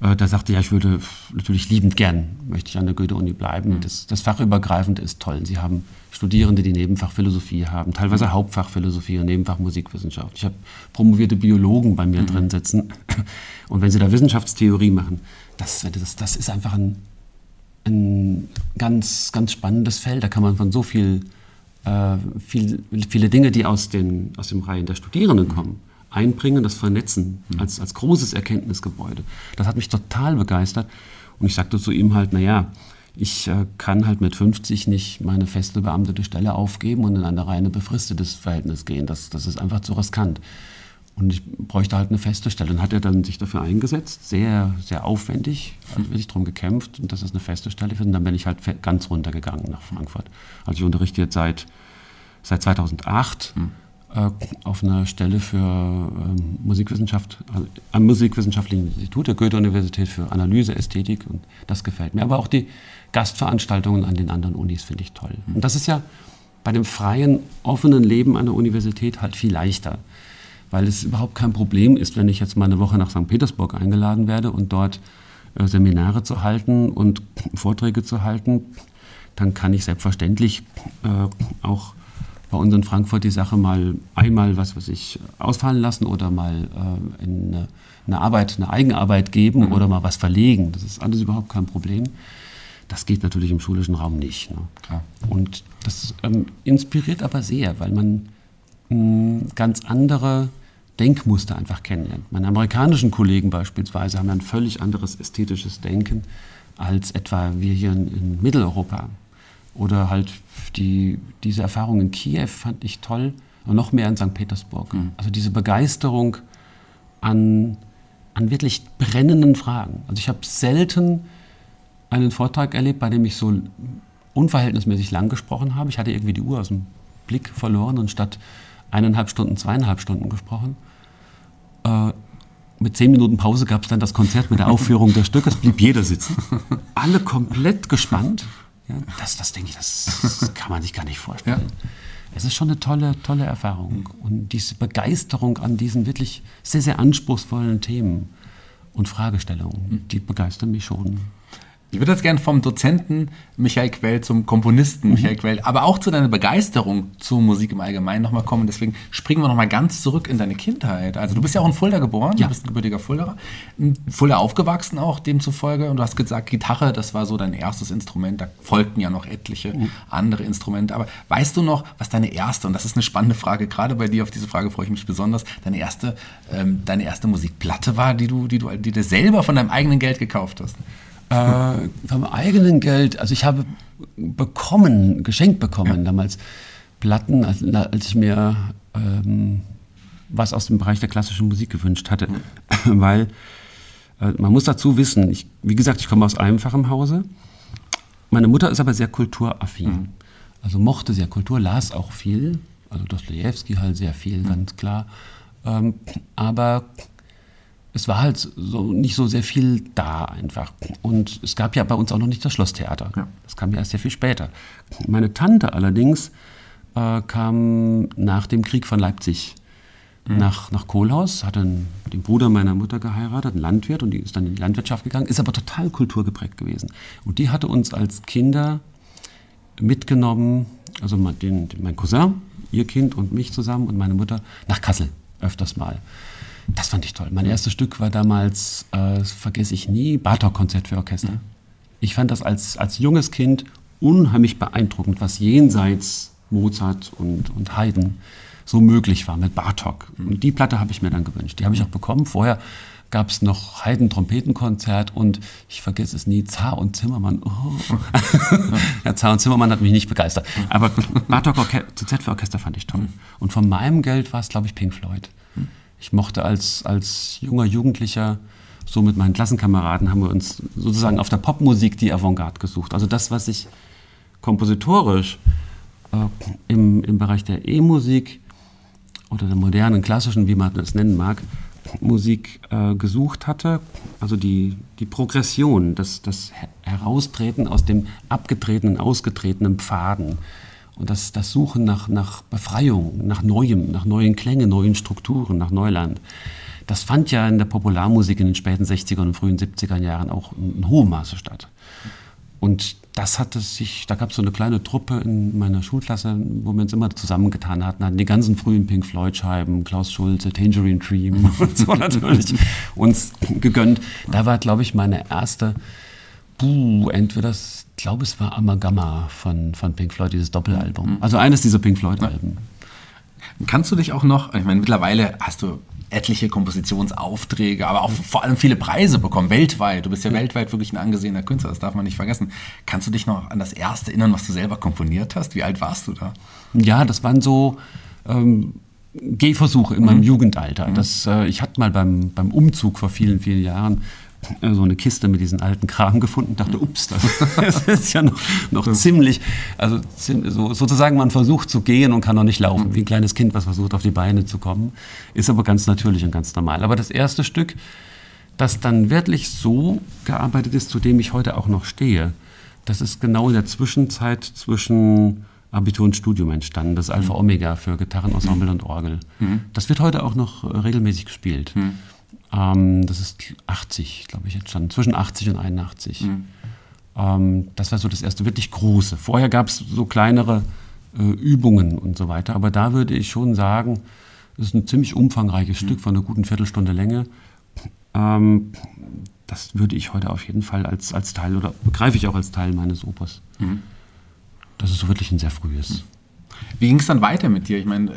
äh, da sagte, ja, ich würde natürlich liebend gern, möchte ich an der Goethe-Uni bleiben. Mhm. Das, das fachübergreifend ist toll. Sie haben Studierende, die Nebenfach Philosophie haben, teilweise mhm. Hauptfach Philosophie und Nebenfach Musikwissenschaft. Ich habe promovierte Biologen bei mir mhm. drin sitzen. Und wenn sie da Wissenschaftstheorie machen, das, das, das ist einfach ein, ein ganz, ganz spannendes Feld. Da kann man von so viel, äh, viel viele Dinge, die aus den, aus den Reihen der Studierenden kommen, einbringen, das Vernetzen mhm. als, als großes Erkenntnisgebäude. Das hat mich total begeistert. Und ich sagte zu ihm halt, naja, ich äh, kann halt mit 50 nicht meine feste beamtete Stelle aufgeben und in ein reine befristetes Verhältnis gehen. Das, das ist einfach zu riskant. Und ich bräuchte halt eine feste Stelle. Dann hat er dann sich dafür eingesetzt, sehr, sehr aufwendig, hat wirklich darum gekämpft, und dass es eine feste Stelle wird. Und dann bin ich halt ganz runtergegangen nach Frankfurt. Also ich unterrichte jetzt seit, seit 2008. Mhm äh, auf einer Stelle für ähm, Musikwissenschaft, also am Musikwissenschaftlichen Institut der Goethe-Universität für Analyse, Ästhetik und das gefällt mir. Aber auch die Gastveranstaltungen an den anderen Unis finde ich toll. Und das ist ja bei dem freien, offenen Leben an der Universität halt viel leichter, weil es überhaupt kein Problem ist, wenn ich jetzt mal eine Woche nach St. Petersburg eingeladen werde und dort äh, Seminare zu halten und Vorträge zu halten, dann kann ich selbstverständlich äh, auch bei uns in Frankfurt die Sache mal einmal, was weiß ich, ausfallen lassen oder mal äh, in eine, eine, Arbeit, eine Eigenarbeit geben mhm. oder mal was verlegen. Das ist alles überhaupt kein Problem. Das geht natürlich im schulischen Raum nicht. Ne? Und das ähm, inspiriert aber sehr, weil man mh, hm, ganz andere Denkmuster einfach kennenlernt. Meine amerikanischen Kollegen beispielsweise haben ein völlig anderes ästhetisches Denken als etwa wir hier in, in Mitteleuropa. Oder halt die, diese Erfahrung in Kiew fand ich toll und noch mehr in St. Petersburg. Mhm. Also diese Begeisterung an, an wirklich brennenden Fragen. Also ich habe selten einen Vortrag erlebt, bei dem ich so unverhältnismäßig lang gesprochen habe. Ich hatte irgendwie die Uhr aus dem Blick verloren und statt eineinhalb Stunden, zweieinhalb Stunden gesprochen. Äh, mit zehn Minuten Pause gab es dann das Konzert mit der Aufführung des Stückes, blieb jeder sitzen. Alle komplett gespannt ja, das, das denke ich, das kann man sich gar nicht vorstellen. Ja. Es ist schon eine tolle, tolle Erfahrung. Und diese Begeisterung an diesen wirklich sehr, sehr anspruchsvollen Themen und Fragestellungen, die begeistern mich schon. Ich würde jetzt gerne vom Dozenten Michael Quell zum Komponisten mhm. Michael Quell, aber auch zu deiner Begeisterung zur Musik im Allgemeinen nochmal kommen. Deswegen springen wir nochmal ganz zurück in deine Kindheit. Also du bist ja auch in Fulda geboren, ja. du bist ein gebürtiger Fulderer. In Fulda aufgewachsen auch demzufolge und du hast gesagt, Gitarre, das war so dein erstes Instrument. Da folgten ja noch etliche mhm. andere Instrumente. Aber weißt du noch, was deine erste, und das ist eine spannende Frage, gerade bei dir, auf diese Frage freue ich mich besonders, deine erste, ähm, deine erste Musikplatte war, die du, die du, die du selber von deinem eigenen Geld gekauft hast? Äh, vom eigenen Geld, also ich habe bekommen, geschenkt bekommen ja. damals Platten, als, als ich mir ähm, was aus dem Bereich der klassischen Musik gewünscht hatte. Mhm. [clears throat] Weil äh, man muss dazu wissen, ich, wie gesagt, ich komme aus einfachem Hause. Meine Mutter ist aber sehr kulturaffin. Mhm. Also mochte sehr Kultur, las auch viel. Also Dostoevsky halt sehr viel, mhm. ganz klar. Ähm, aber es war halt so nicht so sehr viel da einfach. Und es gab ja bei uns auch noch nicht das Schlosstheater. Ja. Das kam ja erst sehr viel später. Meine Tante allerdings äh, kam nach dem Krieg von Leipzig mhm. nach, nach Kohlhaus, hat dann den Bruder meiner Mutter geheiratet, einen Landwirt, und die ist dann in die Landwirtschaft gegangen, ist aber total kulturgeprägt gewesen. Und die hatte uns als Kinder mitgenommen, also den, mein Cousin, ihr Kind und mich zusammen und meine Mutter, nach Kassel öfters mal. Das fand ich toll. Mein erstes Stück war damals, äh, vergesse ich nie, Bartok-Konzert für Orchester. ich fand das als, als junges Kind unheimlich beeindruckend, was jenseits Mozart und, und Haydn so möglich war mit Bartok. Und die Platte habe ich mir dann gewünscht. Die habe ich auch bekommen. Vorher gab es noch Haydn-Trompetenkonzert und ich vergesse es nie, Zar und Zimmermann. Oh. [laughs] ja, Zar und Zimmermann hat mich nicht begeistert. Aber Bartok zu Z für Orchester fand ich toll. Und von meinem Geld war es, glaube ich, Pink Floyd. Ich mochte als, als junger Jugendlicher so mit meinen Klassenkameraden haben wir uns sozusagen auf der Popmusik die Avantgarde gesucht. Also das, was ich kompositorisch äh, im, im Bereich der E-Musik oder der modernen, klassischen, wie man das nennen mag, Musik äh, gesucht hatte, also die, die Progression, das, das Heraustreten aus dem abgetretenen, ausgetretenen Pfaden und das, das Suchen nach, nach Befreiung, nach Neuem, nach neuen Klängen, neuen Strukturen, nach Neuland. Das fand ja in der Popularmusik in den späten 60er und frühen 70er Jahren auch in, hohem Maße statt. Und das hatte sich, da gab es so eine kleine Truppe in meiner Schulklasse, wo wir uns immer zusammengetan hatten, hatten die ganzen frühen Pink Floyd-Scheiben, Klaus Schulze, Tangerine Dream [laughs] und so natürlich uns gegönnt. Da war, glaube ich, meine erste, buh, entweder das, ich glaube, es war Amalgama von, von Pink Floyd, dieses Doppelalbum. Also eines dieser Pink Floyd-Alben. Kannst du dich auch noch, ich meine, mittlerweile hast du etliche Kompositionsaufträge, aber auch vor allem viele Preise bekommen, weltweit. Du bist ja, ja, weltweit wirklich ein angesehener Künstler, das darf man nicht vergessen. Kannst du dich noch an das erste erinnern, was du selber komponiert hast? Wie alt warst du da? Ja, das waren so ähm, Gehversuche in meinem mhm. Jugendalter. Mhm. Das, äh, ich hatte mal beim, beim Umzug vor vielen, vielen Jahren so eine Kiste mit diesen alten Kram gefunden, dachte, ups, [laughs] [laughs] das, ist ja noch, noch ziemlich, also so, sozusagen man versucht zu gehen und kann noch nicht laufen, wie ein kleines Kind, was versucht auf die Beine zu kommen, ist aber ganz natürlich und ganz normal. Aber das erste Stück, das dann wirklich so gearbeitet ist, zu dem ich heute auch noch stehe, das ist genau in der Zwischenzeit zwischen Abitur und Studium entstanden, das Alpha Omega für Gitarrenensemble mhm. und Orgel. Mhm. Das wird heute auch noch regelmäßig gespielt. Ähm, das ist 80, glaube ich, entstanden, zwischen 80 und 81. Mhm. Ähm, das war so das erste wirklich große. Vorher gab es so kleinere äh, Übungen und so weiter, aber da würde ich schon sagen, das ist ein ziemlich umfangreiches mhm. Stück von einer guten Viertelstunde Länge. Ähm, das würde ich heute auf jeden Fall als, als Teil oder begreife ich auch als Teil meines Opus. Mhm. Das ist so wirklich ein sehr frühes. Wie ging es dann weiter mit dir? Ich meine,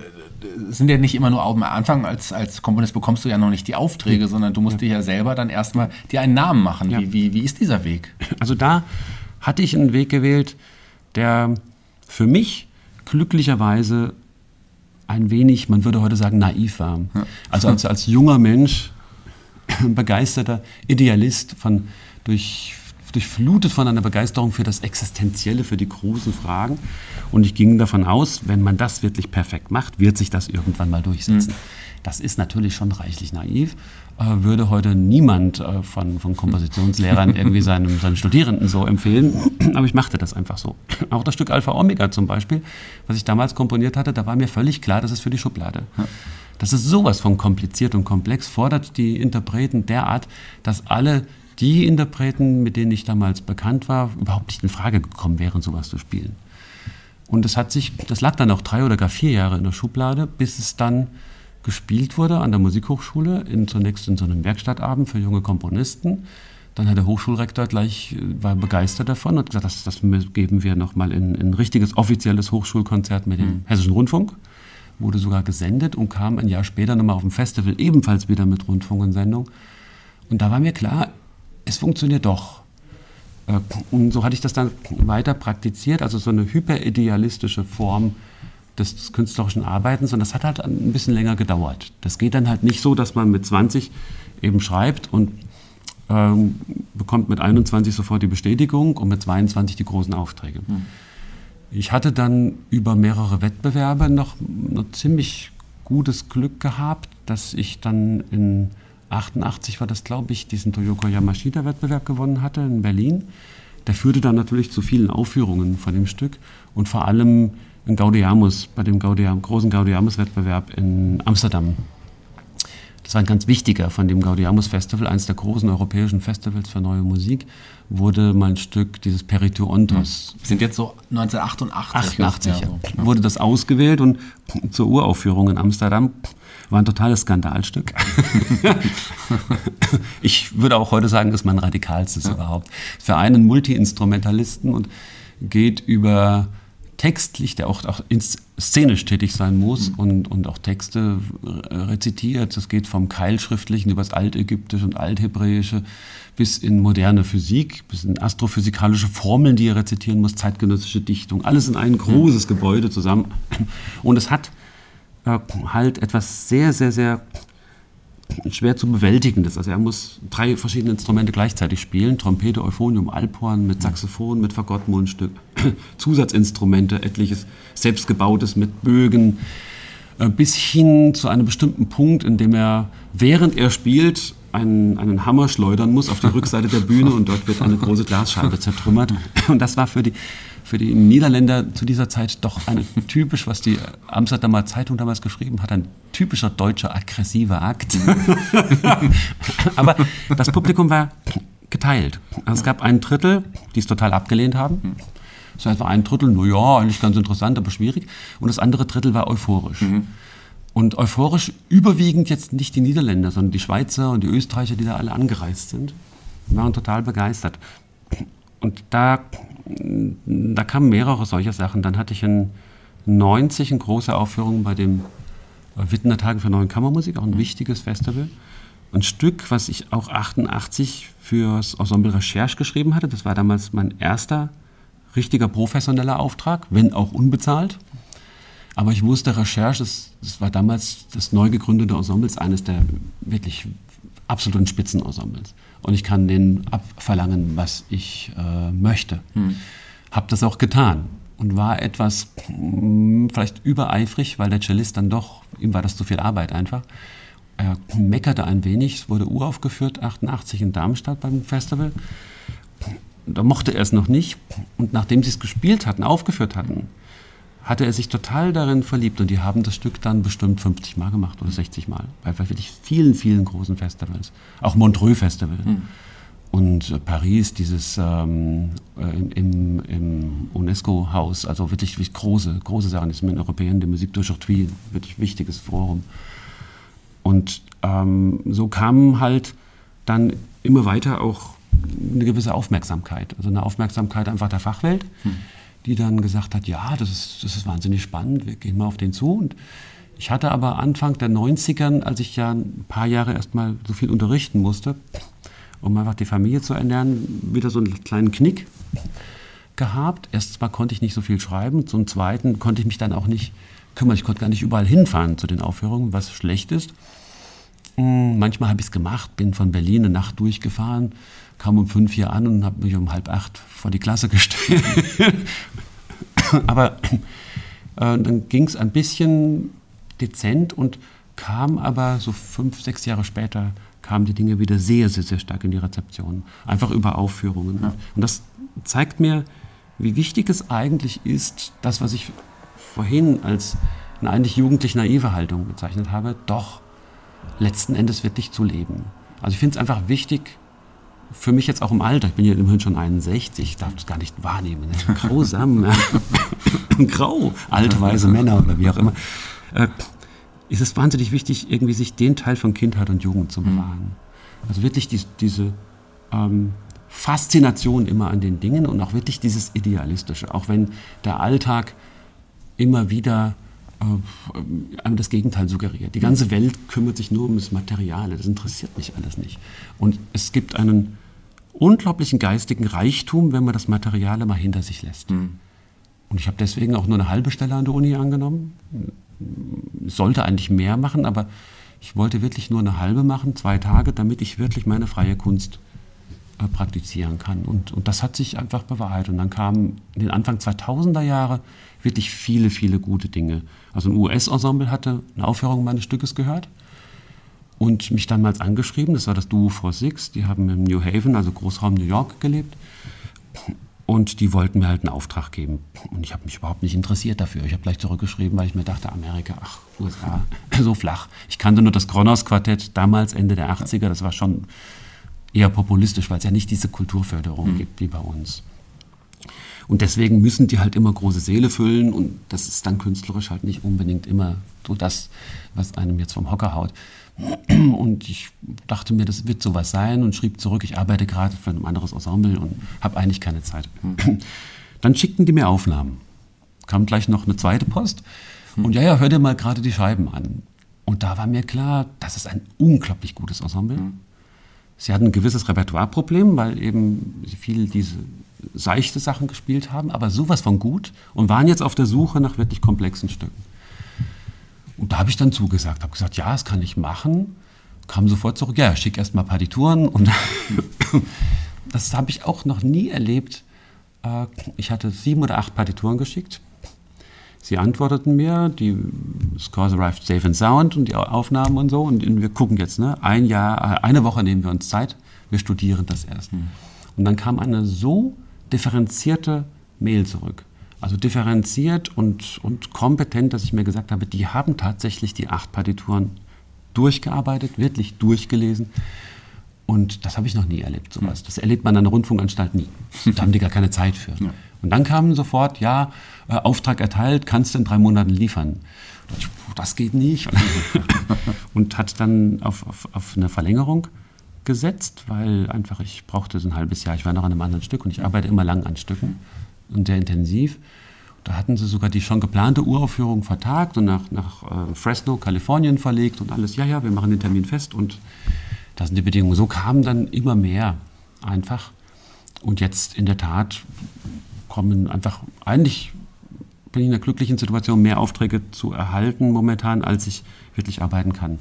sind ja nicht immer nur am Anfang, als, als Komponist bekommst du ja noch nicht die Aufträge, sondern du musst ja. dir ja selber dann erstmal dir einen Namen machen. Ja. Wie, wie, wie ist dieser Weg? Also da hatte ich einen Weg gewählt, der für mich glücklicherweise ein wenig, man würde heute sagen, naiv war. Also als, als junger Mensch, begeisterter Idealist, von, durch durchflutet von einer Begeisterung für das Existenzielle, für die großen Fragen. Und ich ging davon aus, wenn man das wirklich perfekt macht, wird sich das irgendwann mal durchsetzen. Mhm. Das ist natürlich schon reichlich naiv, äh, würde heute niemand äh, von, von Kompositionslehrern [laughs] irgendwie seinem, seinen Studierenden so empfehlen. Aber ich machte das einfach so. Auch das Stück Alpha Omega zum Beispiel, was ich damals komponiert hatte, da war mir völlig klar, das ist für die Schublade. Das ist sowas von kompliziert und komplex, fordert die Interpreten derart, dass alle die Interpreten, mit denen ich damals bekannt war, überhaupt nicht in Frage gekommen wären, sowas zu spielen. Und das hat sich, das lag dann auch drei oder gar vier Jahre in der Schublade, bis es dann gespielt wurde an der Musikhochschule, in, zunächst in so einem Werkstattabend für junge Komponisten. Dann hat der Hochschulrektor gleich, äh, war begeistert davon und gesagt, das, das geben wir nochmal in, in ein richtiges offizielles Hochschulkonzert mit dem mhm. Hessischen Rundfunk. Wurde sogar gesendet und kam ein Jahr später nochmal auf dem Festival, ebenfalls wieder mit Rundfunk und Sendung. Und da war mir klar, es funktioniert doch. Äh, und so hatte ich das dann weiter praktiziert, also so eine hyperidealistische Form des künstlerischen Arbeitens. Und das hat halt ein bisschen länger gedauert. Das geht dann halt nicht so, dass man mit 20 eben schreibt und ähm, bekommt mit 21 sofort die Bestätigung und mit 22 die großen Aufträge. Mhm. Ich hatte dann über mehrere Wettbewerbe noch, noch ziemlich gutes Glück gehabt, dass ich dann in 88 war das, glaube ich, diesen Toyoko Yamashita-Wettbewerb gewonnen hatte in Berlin. Der führte dann natürlich zu vielen Aufführungen von dem Stück und vor allem in Gaudiamus, bei dem Gaudiam, großen Gaudiamus-Wettbewerb in Amsterdam. Das war ein ganz wichtiger von dem Gaudiamus Festival, eines der großen europäischen Festivals für neue Musik, wurde mein Stück, dieses Peritur Ontos. Wir sind jetzt so 1988. 88, ja, so. wurde das ausgewählt und zur Uraufführung in Amsterdam war ein totales Skandalstück. [laughs] ich würde auch heute sagen, ist mein radikalstes ja. überhaupt. Für einen Multi-Instrumentalisten und geht über textlich, der auch, auch szenisch tätig sein muss mhm. und, und auch Texte rezitiert. Das geht vom Keilschriftlichen über das Altägyptische und Althebräische bis in moderne Physik, bis in astrophysikalische Formeln, die er rezitieren muss, zeitgenössische Dichtung. Alles in ein großes Gebäude zusammen. Und es hat äh, halt etwas sehr, sehr, sehr schwer zu bewältigendes. Also er muss drei verschiedene Instrumente gleichzeitig spielen. Trompete, Euphonium, Alphorn mit Saxophon, mit Fagottmundstück, [clears throat] Zusatzinstrumente, etliches selbstgebautes mit Bögen, äh, bis hin zu einem bestimmten Punkt, in dem er, während er spielt, einen, einen Hammer schleudern muss auf die Rückseite der Bühne und dort wird eine große Glasscheibe zertrümmert. Und das war für die, für die Niederländer zu dieser Zeit doch eine [laughs] typisch, was die Amsterdamer Zeitung damals geschrieben hat, ein typischer deutscher aggressiver Akt. [laughs] Aber das Publikum war geteilt. Also es gab ein Drittel, die es total abgelehnt haben. War etwa ein Drittel, nur ja, eigentlich ganz interessant, aber schwierig. Und das andere Drittel war euphorisch. Mhm. Und euphorisch überwiegend jetzt nicht die Niederländer, sondern die Schweizer und die Österreicher, die da alle angereist sind, waren total begeistert. Und da, da kamen mehrere solcher Sachen. Dann hatte ich in 90 eine große Aufführung bei dem Wittener Tagen für Neue Kammermusik, auch ein wichtiges Festival. Ein Stück, was ich auch 88 fürs Ensemble Recherche geschrieben hatte. Das war damals mein erster richtiger professioneller Auftrag, wenn auch unbezahlt. Aber ich wusste, Recherche, das, das war damals das neu gegründete Ensemble, eines der wirklich absoluten Spitzenensembles. Und ich kann denen abverlangen, was ich äh, möchte. Hm. Habe das auch getan und war etwas mh, hm, vielleicht übereifrig, weil der Cellist dann doch, ihm war das zu viel Arbeit einfach. Er meckerte ein wenig, es wurde uraufgeführt, 88 in Darmstadt beim Festival. Da mochte er es noch nicht. Und nachdem sie es gespielt hatten, aufgeführt hatten, hatte er sich total darin verliebt und die haben das Stück dann bestimmt 50 Mal gemacht oder 60 Mal bei wirklich vielen, vielen großen Festivals. Auch Montreux Festival. Mhm. Und äh, Paris, dieses ähm, äh, im, im UNESCO-Haus, also wirklich, wirklich, große, große Sachen, das ist mit Europäern de Musique d'aujourd'hui, wirklich wichtiges Forum. Und ähm, so kam halt dann immer weiter auch eine gewisse Aufmerksamkeit, also eine Aufmerksamkeit einfach der Fachwelt. Mhm die dann gesagt hat, ja, das ist, das ist wahnsinnig spannend, wir gehen mal auf den zu. Und ich hatte aber Anfang der 90ern, als ich ja ein paar Jahre erstmal so viel unterrichten musste, um einfach die Familie zu ernähren, wieder so einen kleinen Knick gehabt. Erstens mal konnte ich nicht so viel schreiben, zum Zweiten konnte ich mich dann auch nicht kümmern. Ich konnte gar nicht überall hinfahren zu den Aufführungen, was schlecht ist. Hm, manchmal habe ich es gemacht, bin von Berlin eine Nacht durchgefahren, kam um fünf hier an und habe mich um halb acht vor die Klasse [laughs] gestellt. Aber äh, dann ging es ein bisschen dezent und kam aber so fünf, sechs Jahre später kamen die Dinge wieder sehr, sehr, sehr stark in die Rezeption. Einfach über Aufführungen. Ja. Und das zeigt mir, wie wichtig es eigentlich ist, das, was ich vorhin als eine eigentlich jugendlich naive Haltung bezeichnet habe, doch letzten Endes wirklich zu leben. Also ich finde es einfach wichtig, für mich jetzt auch im Alter, ich bin ja immerhin schon 61, ich darf das gar nicht wahrnehmen. Ne? [laughs] Grausam, [laughs] grau, alte, weise Männer oder wie auch immer. Äh, ist es wahnsinnig wichtig, irgendwie sich den Teil von Kindheit und Jugend zu bewahren. Also wirklich die, diese ähm, Faszination immer an den Dingen und auch wirklich dieses Idealistische. Auch wenn der Alltag immer wieder einem das Gegenteil suggeriert. Die ganze Welt kümmert sich nur um das Materiale, das interessiert mich alles nicht. Und es gibt einen unglaublichen geistigen Reichtum, wenn man das Materiale mal hinter sich lässt. Mhm. Und ich habe deswegen auch nur eine halbe Stelle an der Uni angenommen. Sollte eigentlich mehr machen, aber ich wollte wirklich nur eine halbe machen, zwei Tage, damit ich wirklich meine freie Kunst äh, praktizieren kann. Und, und das hat sich einfach bewahrheitet. Und dann kamen in den Anfang 2000er Jahre wirklich viele, viele gute Dinge. Also ein US-Ensemble hatte eine Aufführung meines Stückes gehört und mich damals angeschrieben. Das war das Duo for Six. Die haben im New Haven, also Großraum New York, gelebt. Und die wollten mir halt einen Auftrag geben. Und ich habe mich überhaupt nicht interessiert dafür. Ich habe gleich zurückgeschrieben, weil ich mir dachte, Amerika, ach, USA, [clears throat] so flach. Ich kannte nur das Kronos-Quartett, damals Ende der 80er. Das war schon eher populistisch, weil es ja nicht diese Kulturförderung mhm. gibt wie bei uns. Und deswegen müssen die halt immer große Seele füllen und das ist dann künstlerisch halt nicht unbedingt immer so das, was einem jetzt vom Hocker haut. [clears throat] Und ich dachte mir, das wird sowas sein und schrieb zurück, ich arbeite gerade für ein anderes Ensemble und habe eigentlich keine Zeit. [clears throat] Dann schickten die mir Aufnahmen. Kam gleich noch eine zweite Post. Und ja, ja, hör dir mal gerade die Scheiben an. Und da war mir klar, das ist ein unglaublich gutes Ensemble. Sie hatten ein gewisses Repertoireproblem, weil eben viel diese seichte Sachen gespielt haben, aber sowas von gut und waren jetzt auf der Suche nach wirklich komplexen Stücken. Und da habe ich dann zugesagt, habe gesagt, ja, das kann ich machen. Kam sofort zurück, ja, schick erst mal Partituren. Und [laughs] das habe ich auch noch nie erlebt. Äh, ich hatte sieben oder acht Partituren geschickt. Sie antworteten mir, die Scores arrived safe and sound und die Aufnahmen und so. Und wir gucken jetzt, ne? ein Jahr, äh, eine Woche nehmen wir uns Zeit, wir studieren das erst. Mhm. Und dann kam eine so differenzierte Mail zurück. Also differenziert und, und kompetent, dass ich mir gesagt habe, die haben tatsächlich die acht Partituren durchgearbeitet, wirklich durchgelesen. Und das habe ich noch nie erlebt, sowas. Das erlebt man an der Rundfunkanstalt nie. Da haben die gar keine Zeit für. Und dann kam sofort, ja, äh, Auftrag erteilt, kannst du in drei Monaten liefern. Ich, das geht nicht. [laughs] und hat dann auf, auf, auf eine Verlängerung gesetzt, weil einfach ich brauchte so ein halbes Jahr. Ich war noch an einem anderen Stück und ich arbeite immer lang an Stücken und sehr intensiv. Da hatten sie sogar die schon geplante Uraufführung vertagt und nach, nach äh, Fresno, Kalifornien verlegt und alles. Ja, ja, wir machen den Termin fest und das sind die Bedingungen. So kamen dann immer mehr einfach. Und jetzt in der Tat kommen einfach, eigentlich bin ich in einer glücklichen Situation, mehr Aufträge zu erhalten momentan, als ich wirklich arbeiten kann.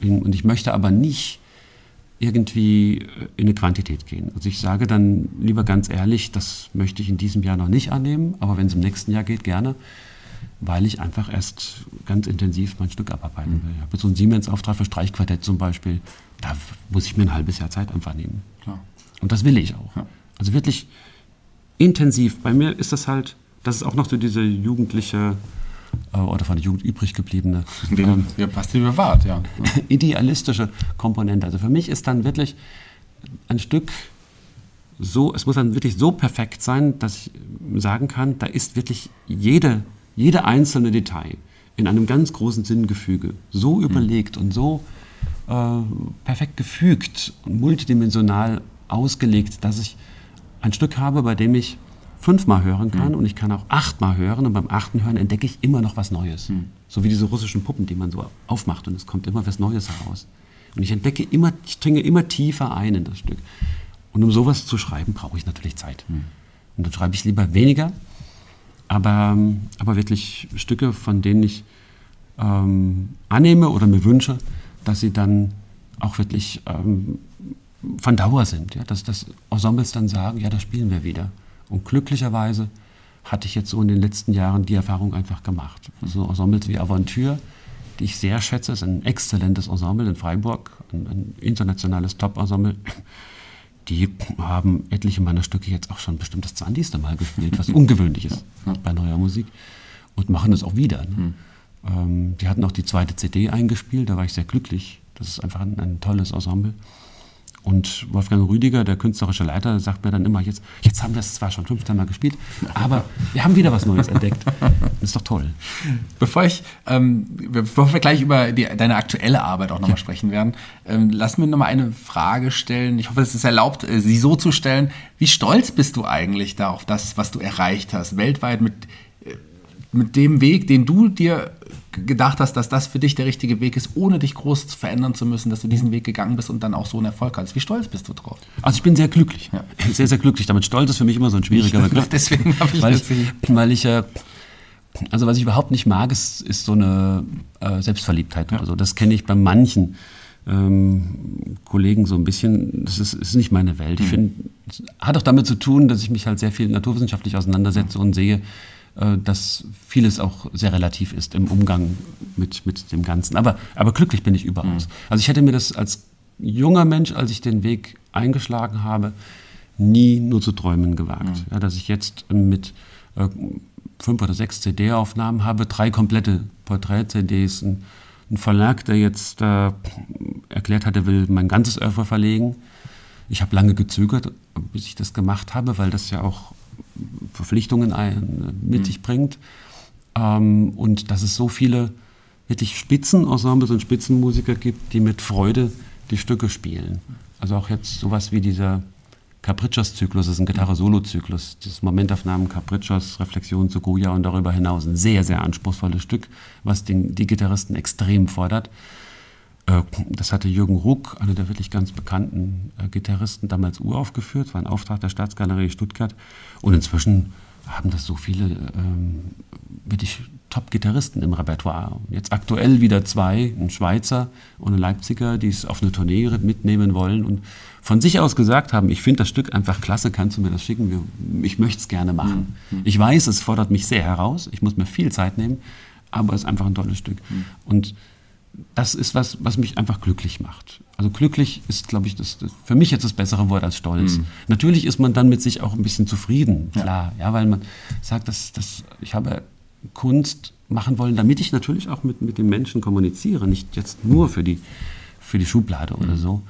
Mhm. Und ich möchte aber nicht irgendwie äh, in eine Quantität gehen. Also ich sage dann lieber ganz ehrlich, das möchte ich in diesem Jahr noch nicht annehmen, aber wenn es im nächsten Jahr geht, gerne, weil ich einfach erst ganz intensiv mein Stück abarbeiten mhm. will. Ich habe so einen Siemens-Auftrag für Streichquartett zum Beispiel, da muss ich mir ein halbes Jahr Zeit einfach nehmen. Klar. Und das will ich auch. Ja. Also wirklich intensiv. Bei mir ist das halt, das ist auch noch so diese jugendliche oder von der Jugend übrig gebliebene. Ähm, ja, passt die bewahrt, ja. [laughs] idealistische Komponente. Also für mich ist dann wirklich ein Stück so, es muss dann wirklich so perfekt sein, dass ich sagen kann, da ist wirklich jede, jede einzelne Detail in einem ganz großen Sinngefüge so mhm. überlegt und so äh, perfekt gefügt und multidimensional ausgelegt, dass ich ein Stück habe, bei dem ich fünfmal hören kann mhm. und ich kann auch achtmal hören und beim achten Hören entdecke ich immer noch was Neues. Mhm. So wie diese russischen Puppen, die man so aufmacht und es kommt immer was Neues heraus. Und ich entdecke immer, ich dringe immer tiefer ein in das Stück. Und um sowas zu schreiben, brauche ich natürlich Zeit. Mhm. Und dann schreibe ich lieber weniger, aber, aber wirklich Stücke, von denen ich ähm, annehme oder mir wünsche, dass sie dann auch wirklich ähm, von Dauer sind. Ja? Dass, dass Ensembles dann sagen, ja, das spielen wir wieder. Und glücklicherweise hatte ich jetzt so in den letzten Jahren die Erfahrung einfach gemacht. So Ensembles wie Aventure, die ich sehr schätze, ist ein exzellentes Ensemble in Freiburg, ein, ein internationales Top-Ensemble. Die haben etliche meiner Stücke jetzt auch schon bestimmt das 20. Mal gespielt, was [laughs] ungewöhnlich ist bei neuer Musik. Und machen das auch wieder. Ne? Hm. Ähm, die hatten auch die zweite CD eingespielt, da war ich sehr glücklich. Das ist einfach ein, ein tolles Ensemble. Und Wolfgang Rüdiger, der künstlerische Leiter, sagt mir dann immer, jetzt, jetzt haben wir es zwar schon 15 Mal gespielt, aber wir haben wieder was Neues entdeckt. Das ist doch toll. Bevor, ich, ähm, bevor wir gleich über die, deine aktuelle Arbeit auch nochmal ja. sprechen werden, ähm, lass mir nochmal eine Frage stellen. Ich hoffe, es ist erlaubt, äh, sie so zu stellen. Wie stolz bist du eigentlich da auf das, was du erreicht hast, weltweit mit mit dem Weg, den du dir gedacht hast, dass das für dich der richtige Weg ist, ohne dich groß verändern zu müssen, dass du diesen Weg gegangen bist und dann auch so einen Erfolg hast. Wie stolz bist du drauf? Also ich bin sehr glücklich. Ja. Sehr, sehr glücklich. Damit stolz ist für mich immer so ein schwieriger Begriff. Deswegen habe ich weil ich, weil ich äh, also was ich überhaupt nicht mag, ist, ist so eine äh, Selbstverliebtheit ja. oder so. Das kenne ich bei manchen ähm, Kollegen so ein bisschen. Das ist, ist nicht meine Welt. Mhm. Ich finde, hat auch damit zu tun, dass ich mich halt sehr viel naturwissenschaftlich auseinandersetze mhm. und sehe, dass vieles auch sehr relativ ist im Umgang mit, mit dem Ganzen. Aber, aber glücklich bin ich überaus. Mhm. Also ich hätte mir das als junger Mensch, als ich den Weg eingeschlagen habe, nie nur zu träumen gewagt. Mhm. Ja, dass ich jetzt mit äh, fünf oder sechs CD-Aufnahmen habe, drei komplette Porträt-CDs, ein, ein, Verlag, der jetzt äh, erklärt hat, er will mein ganzes Oeuvre verlegen. Ich habe lange gezögert, bis ich das gemacht habe, weil das ja auch Verpflichtungen ein, mit mhm. sich bringt. Ähm, und dass es so viele wirklich Spitzenensembles und Spitzenmusiker gibt, die mit Freude die Stücke spielen. Also auch jetzt sowas wie dieser Caprichos-Zyklus, das ist ein Gitarre-Solo-Zyklus, das Momentaufnahmen Caprichos, Reflexion zu Goya und darüber hinaus ein sehr, sehr anspruchsvolles Stück, was den, die Gitarristen extrem fordert. Äh, das hatte Jürgen Ruck, einer der wirklich ganz bekannten äh, Gitarristen, damals uraufgeführt, war ein Auftrag der Staatsgalerie Stuttgart. Und inzwischen haben das so viele ähm, wirklich Top-Gitarristen im Repertoire. Jetzt aktuell wieder zwei, ein Schweizer und ein Leipziger, die es auf eine Tournee mitnehmen wollen und von sich aus gesagt haben, ich finde das Stück einfach klasse, kannst du mir das schicken? Ich möchte es gerne machen. Mhm. Ich weiß, es fordert mich sehr heraus, ich muss mir viel Zeit nehmen, aber es ist einfach ein tolles Stück. Mhm. Und das ist was, was mich einfach glücklich macht. Also glücklich ist, glaube ich, das, das, für mich jetzt das bessere Wort als stolz. Mhm. Natürlich ist man dann mit sich auch ein bisschen zufrieden, klar, ja, ja weil man sagt, dass, dass ich habe Kunst machen wollen, damit ich natürlich auch mit, mit den Menschen kommuniziere, nicht jetzt nur für die, für die Schublade mhm. oder so.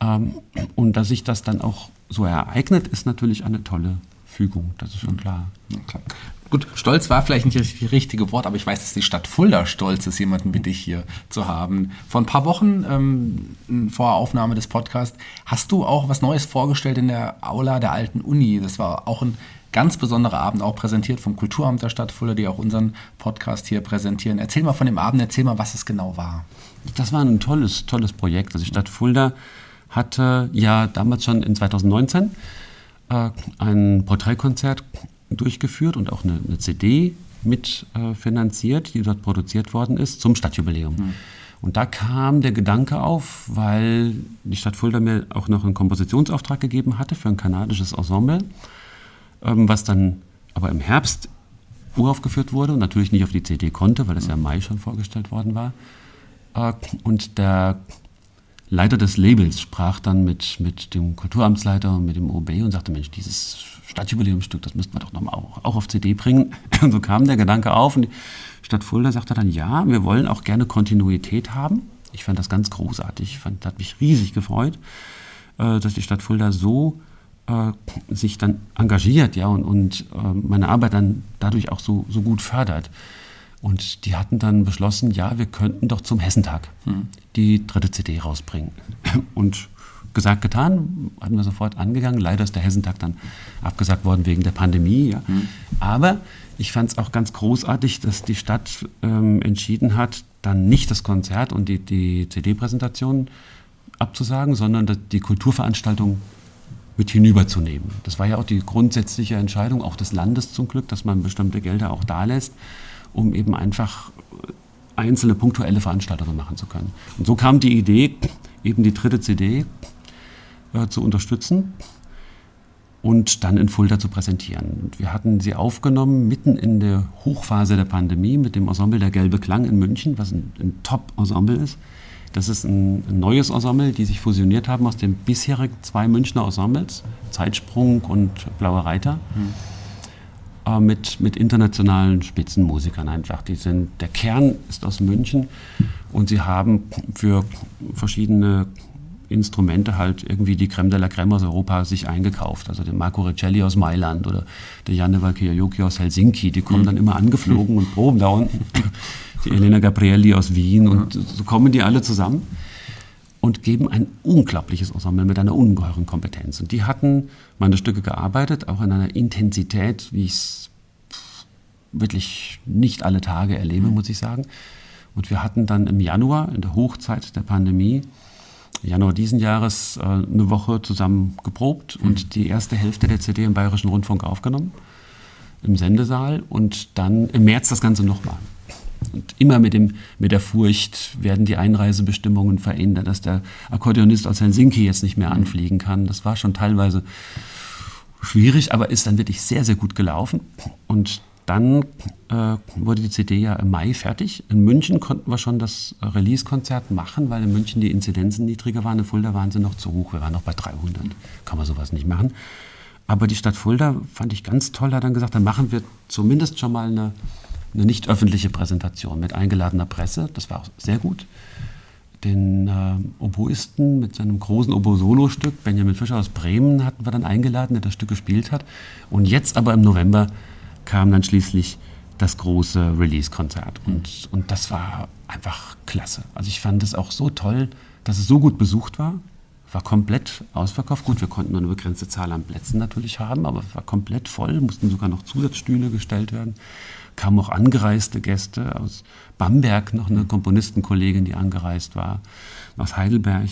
Ähm, und dass sich das dann auch so ereignet, ist natürlich eine tolle Fügung, das ist schon klar. Ja, klar. Gut, stolz war vielleicht nicht das richtige Wort, aber ich weiß, dass die Stadt Fulda stolz ist, jemanden wie dich hier zu haben. Vor ein paar Wochen, ähm, vor Aufnahme des Podcasts, hast du auch was Neues vorgestellt in der Aula der alten Uni. Das war auch ein ganz besonderer Abend, auch präsentiert vom Kulturamt der Stadt Fulda, die auch unseren Podcast hier präsentieren. Erzähl mal von dem Abend, erzähl mal, was es genau war. Das war ein tolles, tolles Projekt. Also die Stadt Fulda hatte ja damals schon in 2019 äh, ein Porträtkonzert durchgeführt und auch eine, eine CD mitfinanziert, äh, die dort produziert worden ist, zum Stadtjubiläum. Mhm. Und da kam der Gedanke auf, weil die Stadt Fulda mir auch noch einen Kompositionsauftrag gegeben hatte für ein kanadisches Ensemble, ähm, was dann aber im Herbst uraufgeführt wurde und natürlich nicht auf die CD konnte, weil das ja im Mai schon vorgestellt worden war. Äh, und der Leiter des Labels sprach dann mit, mit dem Kulturamtsleiter und mit dem OB und sagte, Mensch, dieses Stadtjubiläumsstück, das müssten wir doch nochmal auch, auch auf CD bringen. [clears throat] Und so kam der Gedanke auf und die Stadt Fulda sagte dann, ja, wir wollen auch gerne Kontinuität haben. Ich fand das ganz großartig, ich fand, das hat mich riesig gefreut, äh, dass die Stadt Fulda so äh, sich dann engagiert ja, und, und äh, meine Arbeit dann dadurch auch so, so gut fördert. Und die hatten dann beschlossen, ja, wir könnten doch zum Hessentag hm. die dritte CD rausbringen. Und gesagt, getan, hatten wir sofort angegangen. Leider ist der Hessentag dann abgesagt worden wegen der Pandemie. Ja. Hm. Aber ich fand es auch ganz großartig, dass die Stadt ähm, entschieden hat, dann nicht das Konzert und die, die CD-Präsentation abzusagen, sondern die Kulturveranstaltung mit hinüberzunehmen. Das war ja auch die grundsätzliche Entscheidung, auch des Landes zum Glück, dass man bestimmte Gelder auch da lässt um eben einfach einzelne punktuelle Veranstaltungen machen zu können. Und so kam die Idee, eben die dritte CD äh, zu unterstützen und dann in Fulda zu präsentieren. Und wir hatten sie aufgenommen mitten in der Hochphase der Pandemie mit dem Ensemble Der Gelbe Klang in München, was ein, ein Top-Ensemble ist. Das ist ein, ein, neues Ensemble, die sich fusioniert haben aus den bisherigen zwei Münchner Ensembles, Zeitsprung und Blauer Reiter. Mhm äh, mit, mit internationalen Spitzenmusikern einfach. Die sind, der Kern ist aus München und sie haben für verschiedene Instrumente halt irgendwie die Creme de la Creme aus Europa sich eingekauft. Also den Marco Riccelli aus Mailand oder der Janne Valkyriouki aus Helsinki, die kommen mhm. dann immer angeflogen und proben da unten. Die Elena Gabrielli aus Wien und so kommen die alle zusammen und geben ein unglaubliches Ensemble mit einer ungeheuren Kompetenz. Und die hatten meine Stücke gearbeitet, auch in einer Intensität, wie ich es wirklich nicht alle Tage erlebe, muss ich sagen. Und wir hatten dann im Januar, in der Hochzeit der Pandemie, Januar diesen Jahres, äh, eine Woche zusammen geprobt mhm. und die erste Hälfte der CD im Bayerischen Rundfunk aufgenommen, im Sendesaal und dann im März das Ganze nochmal. Und immer mit, dem, mit der Furcht werden die Einreisebestimmungen verändert, dass der Akkordeonist aus Helsinki jetzt nicht mehr anfliegen kann. Das war schon teilweise schwierig, aber ist dann wirklich sehr, sehr gut gelaufen. Und dann äh, wurde die CD ja im Mai fertig. In München konnten wir schon das Release-Konzert machen, weil in München die Inzidenzen niedriger waren. In Fulda waren sie noch zu hoch. Wir waren noch bei 300. Kann man sowas nicht machen. Aber die Stadt Fulda fand ich ganz toll, hat dann gesagt, dann machen wir zumindest schon mal eine eine nicht öffentliche Präsentation mit eingeladener Presse. Das war auch sehr gut. den äh, Oboisten mit seinem großen Obo-Solo-Stück. Benjamin Fischer aus Bremen hatten wir dann eingeladen, der das Stück gespielt hat. Und jetzt aber im November kam dann schließlich das große Release-Konzert. Und, und das war einfach klasse. Also ich fand es auch so toll, dass es so gut besucht war. War komplett ausverkauft. Gut, wir konnten nur eine begrenzte Zahl an Plätzen natürlich haben, aber es war komplett voll, mussten sogar noch Zusatzstühle gestellt werden. Kamen auch angereiste Gäste aus Bamberg, noch eine Komponistenkollegin, die angereist war, aus Heidelberg.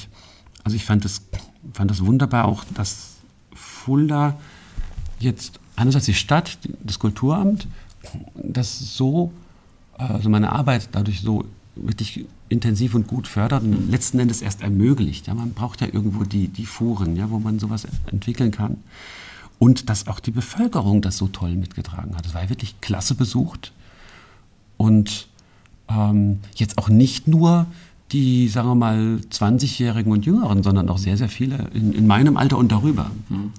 Also ich fand es fand das wunderbar, auch dass Fulda jetzt einerseits die Stadt, das Kulturamt, das so, also meine Arbeit dadurch so wirklich intensiv und gut fördert und letzten Endes erst ermöglicht. Ja, man braucht ja irgendwo die, die Fuhren, ja, wo man sowas entwickeln kann. Und dass auch die Bevölkerung das so toll mitgetragen hat. Es war ja wirklich klasse besucht. Und ähm, jetzt auch nicht nur die, sagen wir mal, 20-Jährigen und Jüngeren, sondern auch sehr, sehr viele in, in meinem Alter und darüber. Mhm.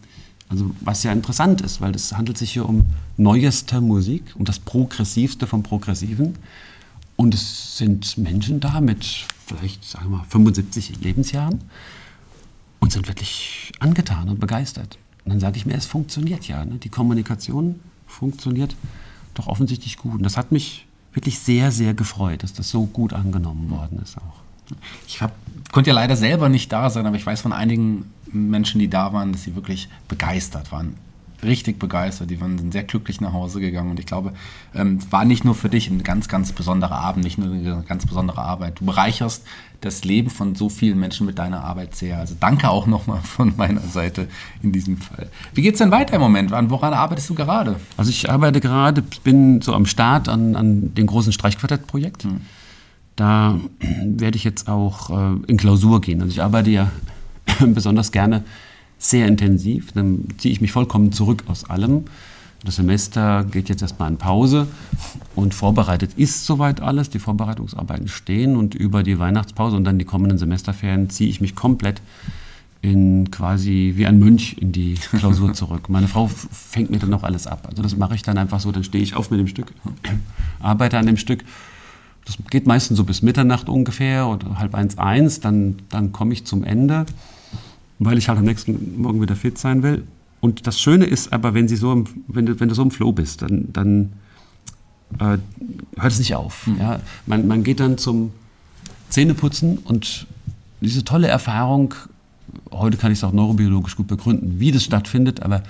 Also was ja interessant ist, weil es handelt sich hier um neueste Musik, um das Progressivste vom Progressiven. Und es sind Menschen da mit vielleicht, sagen wir mal, 75 Lebensjahren und sind wirklich angetan und begeistert. Und dann sage ich mir, es funktioniert ja. Ne? Die Kommunikation funktioniert doch offensichtlich gut. Und das hat mich wirklich sehr, sehr gefreut, dass das so gut angenommen worden ist auch. Ich hab, konnte ja leider selber nicht da sein, aber ich weiß von einigen Menschen, die da waren, dass sie wirklich begeistert waren richtig begeistert. Die waren sehr glücklich nach Hause gegangen und ich glaube, ähm, war nicht nur für dich ein ganz, ganz besonderer Abend, nicht nur eine ganz besondere Arbeit. Du bereicherst das Leben von so vielen Menschen mit deiner Arbeit sehr. Also danke auch nochmal von meiner Seite in diesem Fall. Wie geht es denn weiter im Moment? woran arbeitest du gerade? Also ich arbeite gerade, bin so am Start an, an dem großen Streichquartettprojekt. Hm. Da werde ich jetzt auch äh, in Klausur gehen. Also ich arbeite ja [coughs] besonders gerne sehr intensiv. Dann ziehe ich mich vollkommen zurück aus allem. Das Semester geht jetzt erstmal in Pause und vorbereitet ist soweit alles. Die Vorbereitungsarbeiten stehen und über die Weihnachtspause und dann die kommenden Semesterferien ziehe ich mich komplett in quasi wie ein Mönch in die Klausur [laughs] zurück. Meine Frau fängt mir dann noch alles ab. Also das mache ich dann einfach so, dann stehe ich auf mit dem Stück, arbeite an dem Stück. Das geht meistens so bis Mitternacht ungefähr oder halb eins, eins, dann, dann komme ich zum Ende weil ich halt am nächsten Morgen wieder fit sein will. Und das Schöne ist aber, wenn, sie so im, wenn, du, wenn du so im Flow bist, dann, dann äh, hört es nicht auf. Mhm. Ja? Man, man geht dann zum Zähneputzen und diese tolle Erfahrung, heute kann ich es auch neurobiologisch gut begründen, wie das stattfindet, aber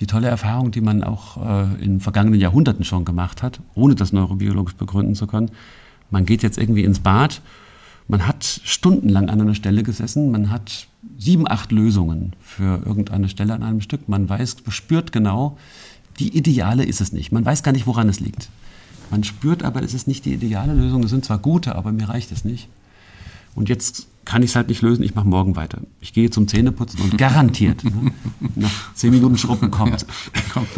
die tolle Erfahrung, die man auch äh, in vergangenen Jahrhunderten schon gemacht hat, ohne das neurobiologisch begründen zu können. Man geht jetzt irgendwie ins Bad man hat stundenlang an einer Stelle gesessen, man hat sieben, acht Lösungen für irgendeine Stelle an einem Stück. Man weiß, spürt genau, die ideale ist es nicht. Man weiß gar nicht, woran es liegt. Man spürt aber, es ist nicht die ideale Lösung. Es sind zwar gute, aber mir reicht es nicht. Und jetzt kann ich es halt nicht lösen, ich mache morgen weiter. Ich gehe zum Zähneputzen und garantiert, ne, nach zehn Minuten Schrubben kommt,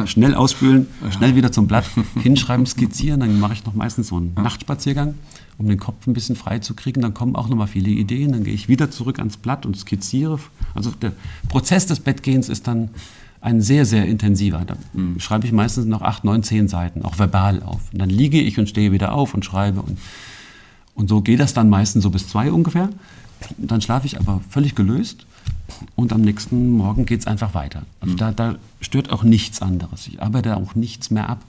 schnell ausspülen, schnell wieder zum Blatt, hinschreiben, skizzieren, dann mache ich noch meistens so einen Nachtspaziergang um den Kopf ein bisschen frei zu kriegen. Dann kommen auch nochmal viele Ideen. Dann gehe ich wieder zurück ans Blatt und skizziere. Also der Prozess des Bettgehens ist dann ein sehr, sehr intensiver. Da mhm. schreibe ich meistens noch acht, neun, zehn Seiten, auch verbal auf. Und dann liege ich und stehe wieder auf und schreibe. Und, und so geht das dann meistens so bis zwei ungefähr. Und dann schlafe ich aber völlig gelöst. Und am nächsten Morgen geht es einfach weiter. Also mhm. da, da stört auch nichts anderes. Ich arbeite auch nichts mehr ab.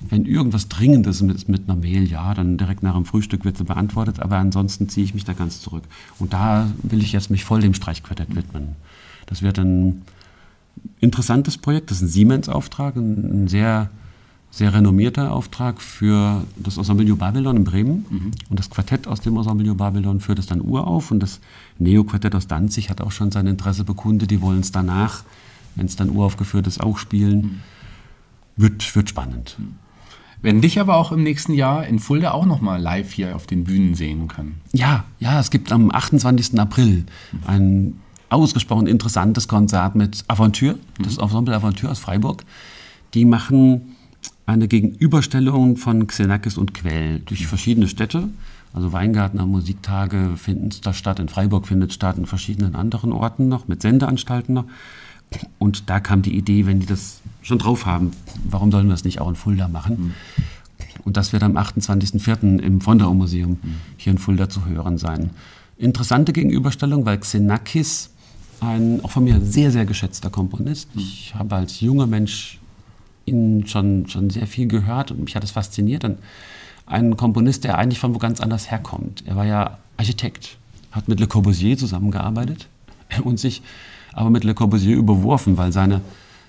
Wenn irgendwas Dringendes ist mit einer Mail, ja, dann direkt nach dem Frühstück wird sie beantwortet, aber ansonsten ziehe ich mich da ganz zurück. Und da will ich jetzt mich voll dem Streichquartett widmen. Das wird ein interessantes Projekt, das ist ein Siemens-Auftrag, ein, ein, sehr, sehr renommierter Auftrag für das Ensemble Babylon in Bremen. Mhm. Und das Quartett aus dem Ensemble Babylon führt es dann urauf und das Neo-Quartett aus Danzig hat auch schon sein Interesse bekundet, die wollen es danach, wenn es dann uraufgeführt ist, auch spielen. Mhm. Wird, wird spannend. Mhm werden dich aber auch im nächsten Jahr in Fulda auch nochmal live hier auf den Bühnen sehen können. Ja, ja, es gibt am 28. April ein ausgesprochen interessantes Konzert mit Aventure, das mhm. Ensemble Aventure aus Freiburg. Die machen eine Gegenüberstellung von Xenakis und Quell durch verschiedene Städte. Also Weingartner Musiktage finden da statt, in Freiburg findet statt, in verschiedenen anderen Orten noch, mit Sendeanstalten noch. Und da kam die Idee, wenn die das schon drauf haben, warum sollen wir das nicht auch in Fulda machen? Mhm. Und das wird am 28.04. im Fondau Museum mhm. hier in Fulda zu hören sein. interessante Gegenüberstellung, weil Xenakis ein auch von mir sehr, sehr geschätzter Komponist. Ich habe als junger Mensch ihn schon, schon sehr viel gehört und mich hat es fasziniert. Und ein Komponist, der eigentlich von wo ganz anders herkommt. Er war ja Architekt, hat mit Le Corbusier zusammengearbeitet [laughs] und sich aber mit Le Corbusier überworfen, weil seine,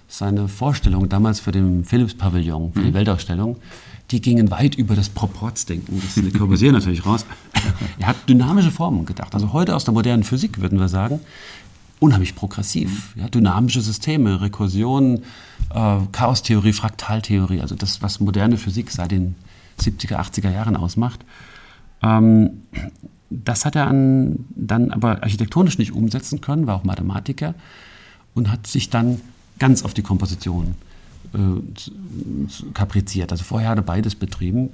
seine Vorstellung damals für den Philips-Pavillon, für die mhm. Weltausstellung, die gingen weit über das Proportsdenken des Le Corbusier [laughs] natürlich raus. Er hat dynamische Formen gedacht. Also heute aus der modernen Physik würden wir sagen, unheimlich progressiv. Ja, dynamische Systeme, Rekursion, äh, Chaostheorie, Fraktaltheorie, also das, was moderne Physik seit den 70er, 80er Jahren ausmacht. Ähm, das hat er an, dann aber architektonisch nicht umsetzen können, war auch Mathematiker und hat sich dann ganz auf die Komposition äh, kapriziert. Also vorher hat er beides betrieben.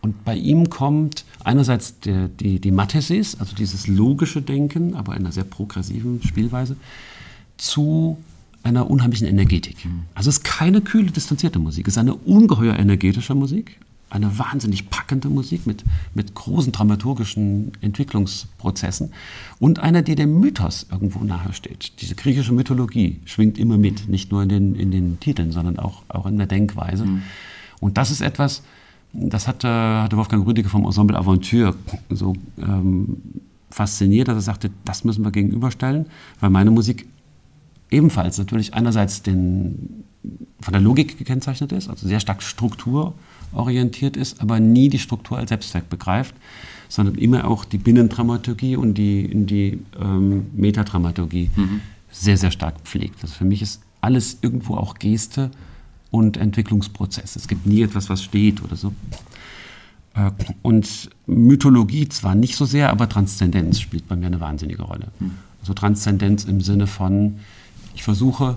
Und bei ihm kommt einerseits der, die, die Mathesis, also dieses logische Denken, aber in einer sehr progressiven Spielweise, zu einer unheimlichen Energetik. Also es ist keine kühle, distanzierte Musik, es ist eine ungeheuer energetische Musik, eine wahnsinnig packende Musik mit, mit großen dramaturgischen Entwicklungsprozessen und eine, die dem Mythos irgendwo nahe steht. Diese griechische Mythologie schwingt immer mit, nicht nur in den, in den Titeln, sondern auch, auch in der Denkweise. Mhm. Und das ist etwas, das hat, hatte Wolfgang Rüdiger vom Ensemble Aventure so ähm, fasziniert, dass er sagte, das müssen wir gegenüberstellen, weil meine Musik ebenfalls natürlich einerseits den, von der Logik gekennzeichnet ist, also sehr stark strukturorientiert ist, aber nie die Struktur als Selbstzweck begreift, sondern immer auch die Binnendramaturgie und die, die ähm, Metadramaturgie mhm. sehr, sehr stark pflegt. Also für mich ist alles irgendwo auch Geste und Entwicklungsprozess. Es gibt nie etwas, was steht oder so. Äh, und Mythologie zwar nicht so sehr, aber Transzendenz spielt bei mir eine wahnsinnige Rolle. Mhm. Also Transzendenz im Sinne von, ich versuche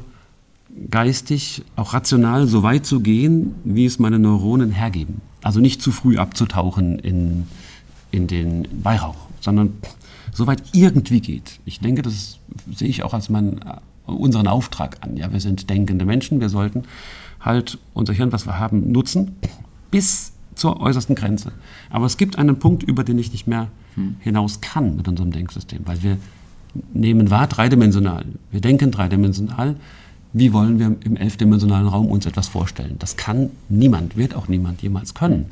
geistig, auch rational so weit zu gehen, wie es meine Neuronen hergeben. Also nicht zu früh abzutauchen in, in den Weihrauch, sondern so weit irgendwie geht. Ich denke, das sehe ich auch als mein, unseren Auftrag an. Ja, wir sind denkende Menschen, wir sollten halt unser Hirn, was wir haben, nutzen, bis zur äußersten Grenze. Aber es gibt einen Punkt, über den ich nicht mehr hm. hinaus kann mit unserem Denksystem, weil wir nehmen wahr dreidimensional. Wir denken dreidimensional. Wie wollen wir im elfdimensionalen Raum uns etwas vorstellen? Das kann niemand, wird auch niemand jemals können.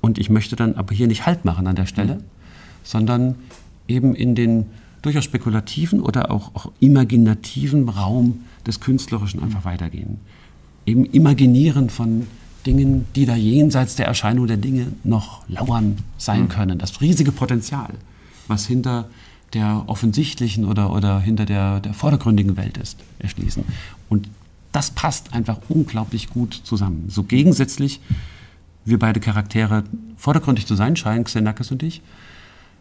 Und ich möchte dann aber hier nicht Halt machen an der Stelle, sondern eben in den durchaus spekulativen oder auch, auch imaginativen Raum des Künstlerischen einfach weitergehen. Eben imaginieren von Dingen, die da jenseits der Erscheinung der Dinge noch lauern sein hm. können. Das riesige Potenzial, was hinter der offensichtlichen oder, oder hinter der, der vordergründigen Welt ist, erschließen. Und das passt einfach unglaublich gut zusammen. So gegensätzlich wir beide Charaktere vordergründig zu sein scheinen, Xenakis und ich,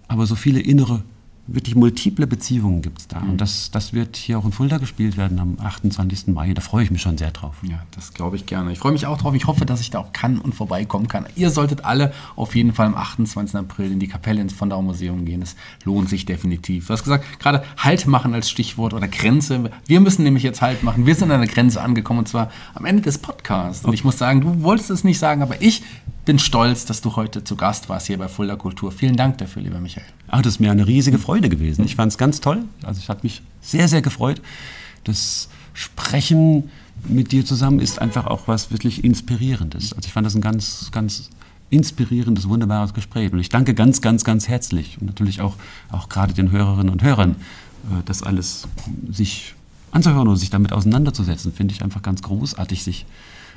aber so viele innere wirklich multiple Beziehungen gibt es da. Mhm. Und das, das wird hier auch in Fulda gespielt werden am 28. Mai. Da freue ich mich schon sehr drauf. Ja, das glaube ich gerne. Ich freue mich auch drauf. Ich hoffe, dass ich da auch kann und vorbeikommen kann. Ihr solltet alle auf jeden Fall am 28. April in die Kapelle ins von Museum gehen. Es lohnt sich definitiv. Du hast gesagt, gerade Halt machen als Stichwort oder Grenze. Wir müssen nämlich jetzt Halt machen. Wir sind an der Grenze angekommen und zwar am Ende des Podcasts. Und ich muss sagen, du wolltest es nicht sagen, aber ich bin stolz, dass du heute zu Gast warst hier bei Fulda Kultur. Vielen Dank dafür, lieber Michael. Ach, das ist mir eine riesige Freude gewesen. Ich fand es ganz toll. Also ich habe mich sehr, sehr gefreut. Das Sprechen mit dir zusammen ist einfach auch was wirklich Inspirierendes. Also ich fand das ein ganz, ganz inspirierendes, wunderbares Gespräch. Und ich danke ganz, ganz, ganz herzlich und natürlich auch, auch gerade den Hörerinnen und Hörern, äh, das alles sich anzuhören oder sich damit auseinanderzusetzen, finde ich einfach ganz großartig, sich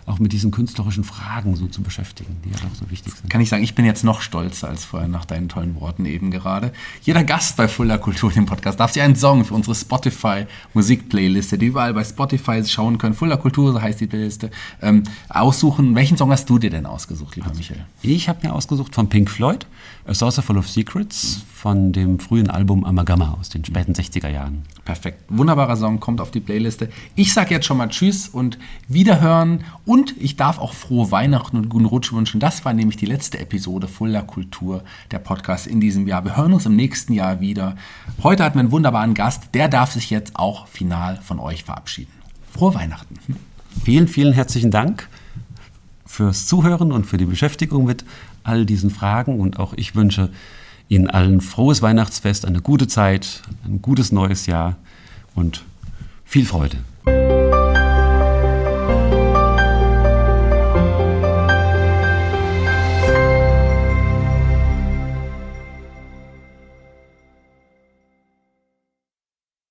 auch mit diesen künstlerischen Fragen so zu beschäftigen, die ja doch so wichtig sind. Kann ich sagen, ich bin jetzt noch stolzer als vorher nach deinen tollen Worten eben gerade. Jeder Gast bei Fuller Kultur, dem Podcast, darf sich einen Song für unsere Spotify Musikplayliste, die überall bei Spotify schauen können, Fuller Kultur, so heißt die Playliste, ähm, aussuchen. Welchen Song hast du dir denn ausgesucht, lieber also, Michael? Ich habe mir ausgesucht von Pink Floyd, A Saucer Full of Secrets, von dem frühen Album Amalgama aus den späten 60er Jahren. Perfekt. Wunderbarer Song, kommt auf die Playliste. Ich sage jetzt schon mal Tschüss und Wiederhören und und ich darf auch frohe Weihnachten und guten Rutsch wünschen. Das war nämlich die letzte Episode Fuller Kultur, der Podcast in diesem Jahr. Wir hören uns im nächsten Jahr wieder. Heute hatten wir einen wunderbaren Gast. Der darf sich jetzt auch final von euch verabschieden. Frohe Weihnachten. Vielen, vielen herzlichen Dank fürs Zuhören und für die Beschäftigung mit all diesen Fragen. Und auch ich wünsche Ihnen allen frohes Weihnachtsfest, eine gute Zeit, ein gutes neues Jahr und viel Freude.